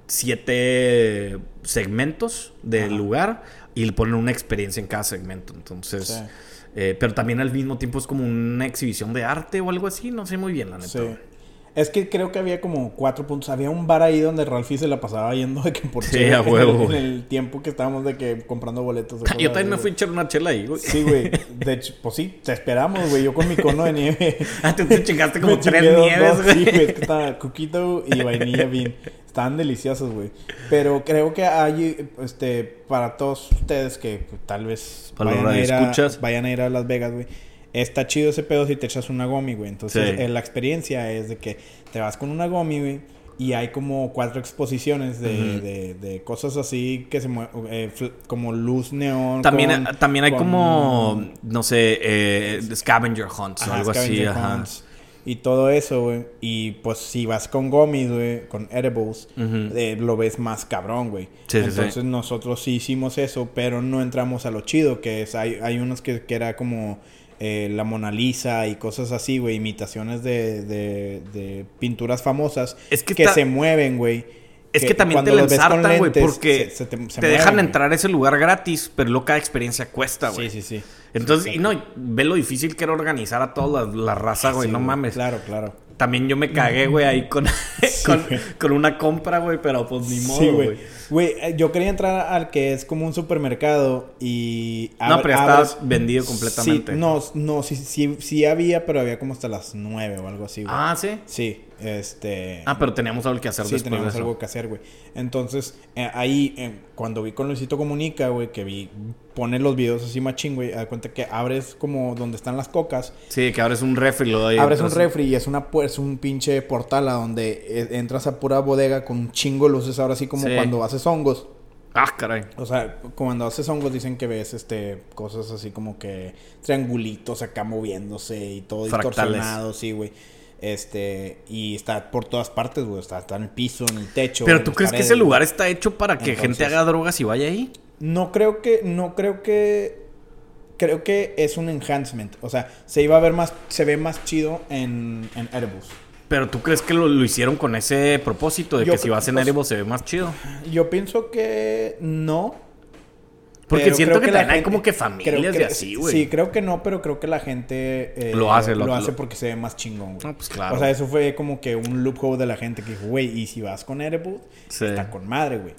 siete segmentos del Ajá. lugar y le ponen una experiencia en cada segmento. Entonces, Sí. eh, pero también al mismo tiempo es como una exhibición de arte o algo así, no sé muy bien la neta. Sí. Es que creo que había como cuatro puntos. Había un bar ahí donde Ralphie se la pasaba yendo de que por Sí, a en el- huevo, En el tiempo que estábamos de que comprando boletos. Yo también me fui a echar una chela ahí, güey. Sí, güey. De hecho, pues sí, te esperamos, güey. Yo con mi cono de nieve. Ah, tú te chingaste como tres nieves, dos, güey. Sí, güey. Es que estaba coquito y vainilla bean. Estaban deliciosos, güey. Pero creo que hay, este, para todos ustedes que pues, tal vez vayan a, ir a, vayan a ir a Las Vegas, güey. Está chido ese pedo si te echas una gomi, güey. Entonces, Sí. eh, la experiencia es de que te vas con una gomi, güey. Y hay como cuatro exposiciones de, de, de cosas así que se mueven, como luz neón. También, con- también hay con- como, no sé, eh, scavenger hunts o algo así. Ajá. hunts Y todo eso, güey. Y pues si vas con gummies, güey, con edibles, eh, lo ves más cabrón, güey. Sí, sí, sí. Entonces nosotros sí hicimos eso, pero no entramos a lo chido, que es, hay, hay unos que, que era como eh, la Mona Lisa y cosas así, güey, imitaciones de, de, de pinturas famosas Es que se mueven, güey. Es que, también te con ensartan, güey, porque se- se te- se te mueven, dejan entrar a ese lugar gratis, pero luego cada experiencia cuesta, güey. Sí, sí, sí. Entonces, y no, ve lo difícil que era organizar a toda la, la raza, güey, Sí, no mames. Claro, claro. También yo me cagué, güey, ahí con, con, con una compra, güey, pero pues ni modo, Sí, güey. güey. Güey, eh, yo quería entrar al que es como un supermercado y... No, pero ya abres- vendido completamente. Sí, no, no, sí, sí, sí había, pero había como hasta las nueve o algo así, güey. Ah, ¿sí? Sí, este... Ah, pero teníamos algo que hacer sí, después de teníamos eso. algo que hacer, güey. Entonces, eh, ahí, eh, cuando vi con Luisito Comunica, güey, que vi, pone los videos así machín, güey, da cuenta que abres como donde están las cocas, Sí, que abres un refri, lo doy. abres un refri y es una es un pinche portal a donde eh, entras a pura bodega con un chingo de luces, ahora sí como Sí. cuando haces hongos. Ah, caray. O sea, cuando haces hongos dicen que ves este cosas así como que triangulitos acá moviéndose y todo Fractales. distorsionado, sí, güey. Este, y está por todas partes, güey. Está, está en el piso, en el techo. Pero tú crees que ese lugar está hecho para que Entonces- gente haga drogas y vaya ahí? No creo que, no creo que. Creo que es un enhancement. O sea, se iba a ver más, se ve más chido en, en Airbus. Pero tú crees que lo, lo hicieron con ese propósito de Yo que si vas en Erebus se ve más chido. Yo pienso que no. Porque pero siento que, la también hay gente- como que familias que- de así, güey. Sí, creo que no, pero creo que la gente eh, Lo hace, lo, lo- hace lo- porque se ve más chingón, güey. No, pues claro. O sea, eso fue como que un loophole de la gente que dijo, güey, y si vas con Erebus, Sí. está con madre, güey.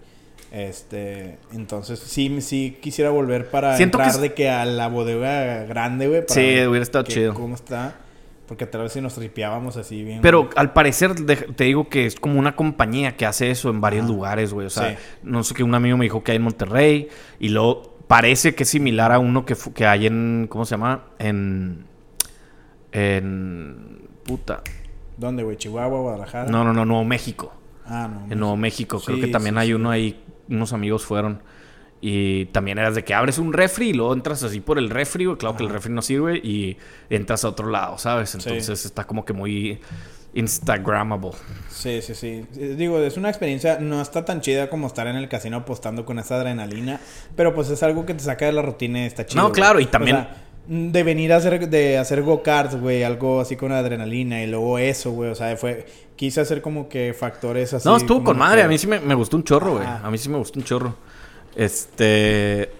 Este, entonces sí, sí quisiera volver para Siento que entrar es- de que a la bodega grande, güey. Sí, hubiera estado que- chido. ¿Cómo está? Porque tal vez si nos tripeábamos así bien. Pero al parecer, de- te digo que es como una compañía que hace eso en varios lugares, güey. O sea, Sí. no sé qué un amigo me dijo que hay en Monterrey y luego parece que es similar a uno que, que hay en, ¿cómo se llama? En... En... Puta. ¿Dónde, güey? ¿Chihuahua, Guadalajara? No, no, no, Nuevo México. Ah, no. En Nuevo México. Creo Sí, que también sí, hay sí. uno ahí, unos amigos fueron. Y también eras de que abres un refri y luego entras así por el refri, güey. Claro que el refri no sirve y entras a otro lado, ¿sabes? Sí. Entonces está como que muy Instagramable. Sí, sí, sí. Eh, Digo, es una experiencia, no está tan chida como estar en el casino apostando con esa adrenalina, pero pues es algo que te saca de la rutina y está chido. No, güey. claro, y O también- sea, mm, de venir a hacer, de hacer go-karts, güey, algo así con adrenalina y luego eso, güey, o sea, fue, quise hacer como que factores así. no, estuvo con madre. que- A mí sí me, me gustó un chorro, güey. A mí sí me gustó un chorro. Este...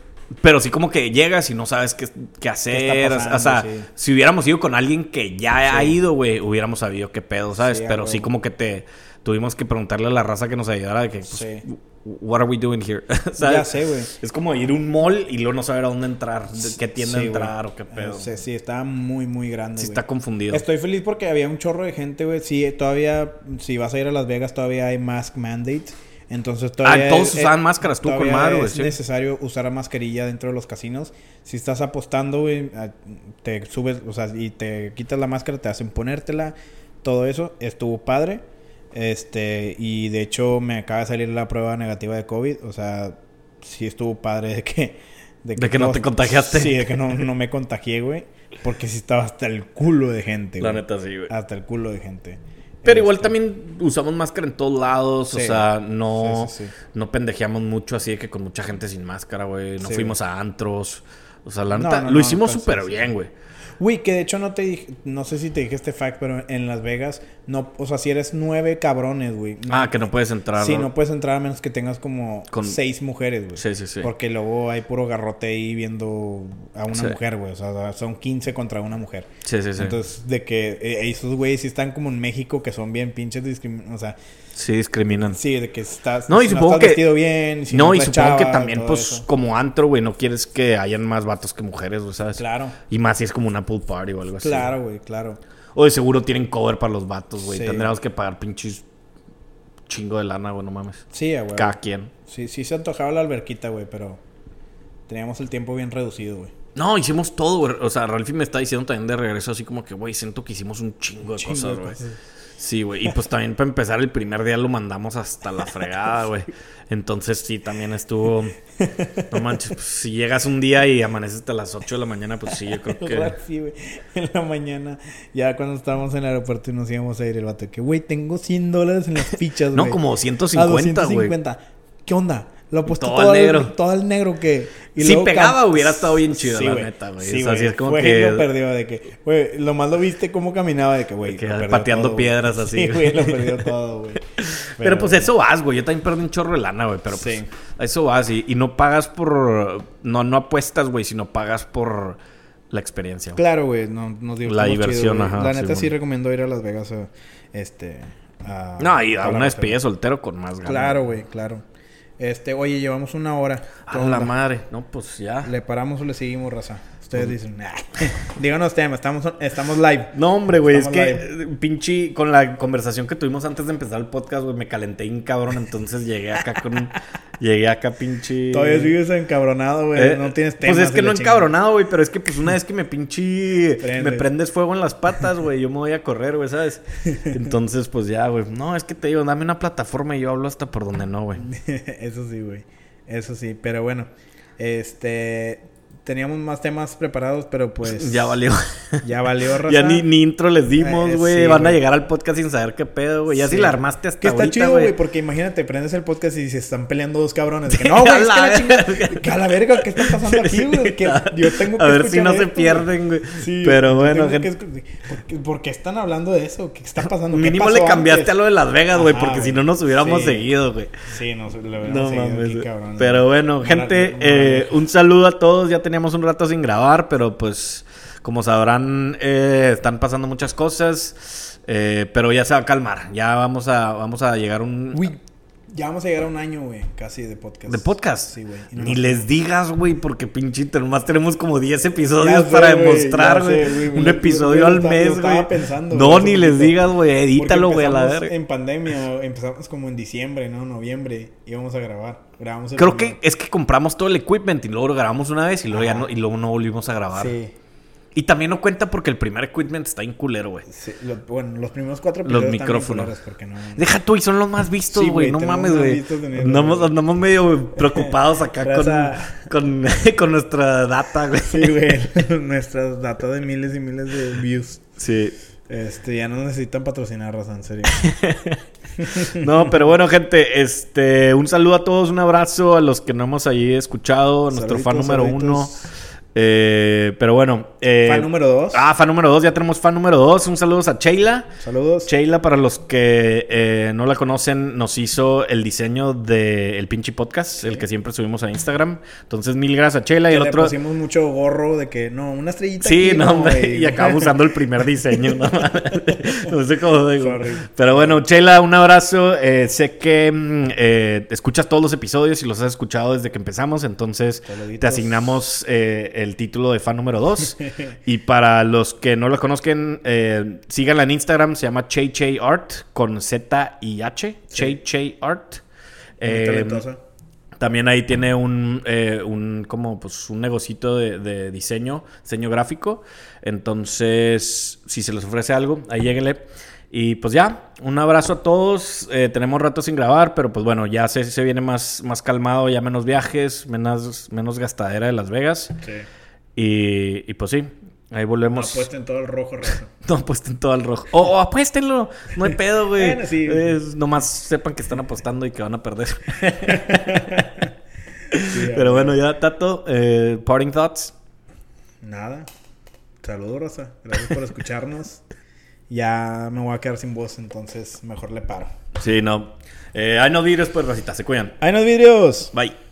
Pero sí como que llegas y no sabes qué, qué hacer. pasando? o sea, Sí. si hubiéramos ido con alguien que ya ha ido, güey, hubiéramos sabido qué pedo, ¿sabes? Sí, Pero sí como que te... Tuvimos que preguntarle a la raza que nos ayudara de que... Pues, Sí. What are we doing here? ¿Sabes? Ya sé, güey. Es como ir a un mall y luego no saber a dónde entrar, qué tienda güey. entrar o qué pedo. Sí, sí, estaba muy, muy grande, Sí güey. está confundido. Estoy feliz porque había un chorro de gente, güey. Sí, todavía, si vas a ir a Las Vegas, todavía hay mask mandate. Entonces todavía... Ah, todos es- usaban máscaras, estuvo con güey, Es sí. necesario usar mascarilla dentro de los casinos. Si estás apostando, güey, te subes, o sea, y te quitas la máscara, te hacen ponértela. Todo eso estuvo padre. Este, y de hecho me acaba de salir la prueba negativa de COVID. O sea, sí estuvo padre de que... De que no todos- te contagiaste. Sí, de que no, no me contagié, güey. Porque sí estaba hasta el culo de gente, La güey. neta sí, güey. Hasta el culo de gente. Pero igual Este, también usamos máscara en todos lados, o sea, no, Sí, sí, sí. no pendejeamos mucho así de que con mucha gente sin máscara, güey. No fuimos a antros. O sea, la neta, no, lo no, hicimos súper bien, güey. Güey, que de hecho no te dije, no sé si te dije este fact, pero en Las Vegas, no, o sea, si eres nueve cabrones, güey. no- Ah, que no puedes entrar. Sí, ¿no? no puedes entrar a menos que tengas como Con- seis mujeres, güey. Sí, sí, sí. Porque luego hay puro garrote ahí viendo a una Sí. mujer, güey. O sea, son 15 contra una mujer. Sí, sí, sí. Entonces, de que eh, esos güeyes sí están como en México, que son bien pinches discriminados. O sea, sí, discriminan. sí, de que estás, No, y si supongo estás que- vestido bien. si no, y supongo que también, pues, eso. como antro, güey, no quieres que hayan más vatos que mujeres, güey, ¿sabes? Claro. Y más si es como una pool party o algo así. Claro, güey, claro. O de seguro tienen cover para los vatos, güey. Sí. Tendríamos que pagar pinches chingo de lana, güey, no mames. Sí, güey. Cada quien. Sí, sí se antojaba la alberquita, güey, pero teníamos el tiempo bien reducido, güey. No, hicimos todo, güey. O sea, Ralphie me está diciendo también de regreso así como que, güey, siento que hicimos un chingo de Chingo cosas, güey. Sí, güey. Y pues también para empezar el primer día lo mandamos hasta la fregada, güey. Entonces sí, también estuvo... No manches, pues, si llegas un día y amaneces hasta las 8 de la mañana, pues sí, yo creo que... Sí, güey. En la mañana, ya cuando estábamos en el aeropuerto y nos íbamos a ir, el vato que, güey, tengo 100 dólares en las fichas, güey. No, como A 150, güey. 250. ¿Qué onda? Lo puesto Todo todo, negro. El, todo el negro que. y si luego pegaba, hubiera estado bien chido, Sí, la neta, güey. Sí, O sea, güey. sí es como que- lo perdió de que, güey, lo más lo viste cómo caminaba de que, güey, pateando todo, piedras así, Sí, güey. lo perdió todo, güey. Pero, pues eso vas, güey. Yo también perdí un chorro de lana, güey. Pero pues eso vas. Y, y no pagas por. No, no apuestas, güey, sino pagas por la experiencia. güey. Claro, güey, no, nos divertimos La diversión, ajá, La neta sí, recomiendo ir a Las Vegas, a, este... a- No, y a una despedida de soltero con más ganas. Claro, güey, claro. Este, oye, llevamos una hora. A ¿Qué la onda? madre. No, pues ya. ¿Le paramos o le seguimos, raza? Ustedes dicen, nah. díganos tema, estamos, estamos live. No, hombre, güey, es que eh, pinche con la conversación que tuvimos antes de empezar el podcast, güey, me calenté un cabrón, entonces llegué acá con llegué acá pinche Todavía sigues encabronado, güey. Eh, no tienes temas. Pues es que no encabronado, güey, pero es que pues una vez que me pinche me prendes fuego en las patas, güey, yo me voy a correr, güey, ¿sabes? Entonces, pues ya, güey. No, es que te digo, dame una plataforma y yo hablo hasta por donde no, güey. Eso sí, güey. Eso sí. Pero bueno, este. Teníamos más temas preparados, pero pues. Ya valió. Ya valió, raza. Ya ni, ni intro les dimos, Eh, güey. sí, Van a llegar al podcast sin saber qué pedo, güey. Ya Sí. si la armaste hasta Que está ahorita, chido, güey, porque imagínate, prendes el podcast y se están peleando dos cabrones. Que no, güey, es que la la verga. chingada. Que a la verga, ¿qué está pasando aquí, güey? Que yo tengo que A ver si no se pierden, güey. Sí, Pero bueno, que gente. escu- ¿Por qué, están hablando de eso? ¿Qué está pasando? ¿Qué Mínimo le cambiaste antes? a lo de Las Vegas, güey, porque si no nos hubiéramos seguido, güey. Sí, no, lo hubiéramos seguido. Pero bueno, gente, eh, un saludo a todos. Ya teníamos un rato sin grabar, pero pues, como sabrán, eh, están pasando muchas cosas. eh, pero ya se va a calmar. Ya vamos a, vamos a llegar un. Ya vamos a llegar a un año, güey, casi de podcast. ¿De podcast? Sí, güey. No Ni les digas, güey, porque pinchito, nomás tenemos como 10 episodios sé, para demostrar, güey. Un episodio al mes, estaba güey. pensando, No, ni les digas, güey. Edítalo, güey, a la verga. En pandemia, empezamos como en diciembre, ¿no? Noviembre. Íbamos a grabar. Grabamos el Creo primero. que es que compramos todo el equipment y luego lo grabamos una vez y luego, ya no, y luego no volvimos a grabar. Sí. Y también no cuenta porque el primer equipment está en culero, güey. sí, lo- bueno, los primeros cuatro Los micrófonos. no... Deja tú, y son los más vistos, güey. no mames, güey. Andamos, andamos medio preocupados acá con, con, con nuestra data, güey. Sí, güey. Nuestras datos de miles y miles de views. Sí. Este, ya no necesitan patrocinar, raza, en serio. No, pero bueno, gente, este, un saludo a todos, un abrazo a los que no hemos ahí escuchado, nuestro fan número saluditos. uno. Eh, pero bueno. eh, Fan número dos. Ah, fan número dos, ya tenemos fan número dos. Un saludo a Sheila. Saludos. Sheila, para los que eh, no la conocen, nos hizo el diseño del pinche podcast, el que siempre subimos a Instagram. Entonces, mil gracias a Sheila. Y el le otro. pusimos mucho gorro de que, no, una estrellita Sí, aquí, no, hombre, y acabamos usando el primer diseño. No, no sé cómo digo. Sorry. Pero bueno, Sheila, un abrazo. Eh, sé que mm, escuchas todos los episodios y los has escuchado desde que empezamos, entonces Saluditos. te asignamos eh, el título de fan número 2. y para los que no la conozcan, eh, síganla en Instagram, se llama Che Che Art con Z y H. Che Che Art. Eh, también ahí tiene un, eh, un como pues un negocito de, de diseño, diseño gráfico. Entonces, si se les ofrece algo, ahí lléguenle. Y pues ya, un abrazo a todos. Eh, tenemos rato sin grabar, pero pues bueno, ya se, se viene más, más calmado, ya menos viajes, menos, menos gastadera de Las Vegas. Sí. Y, y pues sí, ahí No volvemos. apuesten todo el rojo, raza. No apuesten todo al rojo. O, o apuéstenlo. No hay pedo, güey. Bueno, sí. Es- nomás sepan que están apostando y que van a perder. Sí, Pero bueno, ya, Tato, eh, parting thoughts. Nada. Saludos, raza. Gracias por escucharnos. Ya me voy a quedar sin voz, entonces mejor le paro. Sí, no. Eh, hay no vidrios, pues, Rosita, se cuidan. ¡Hay unos vidrios! Bye.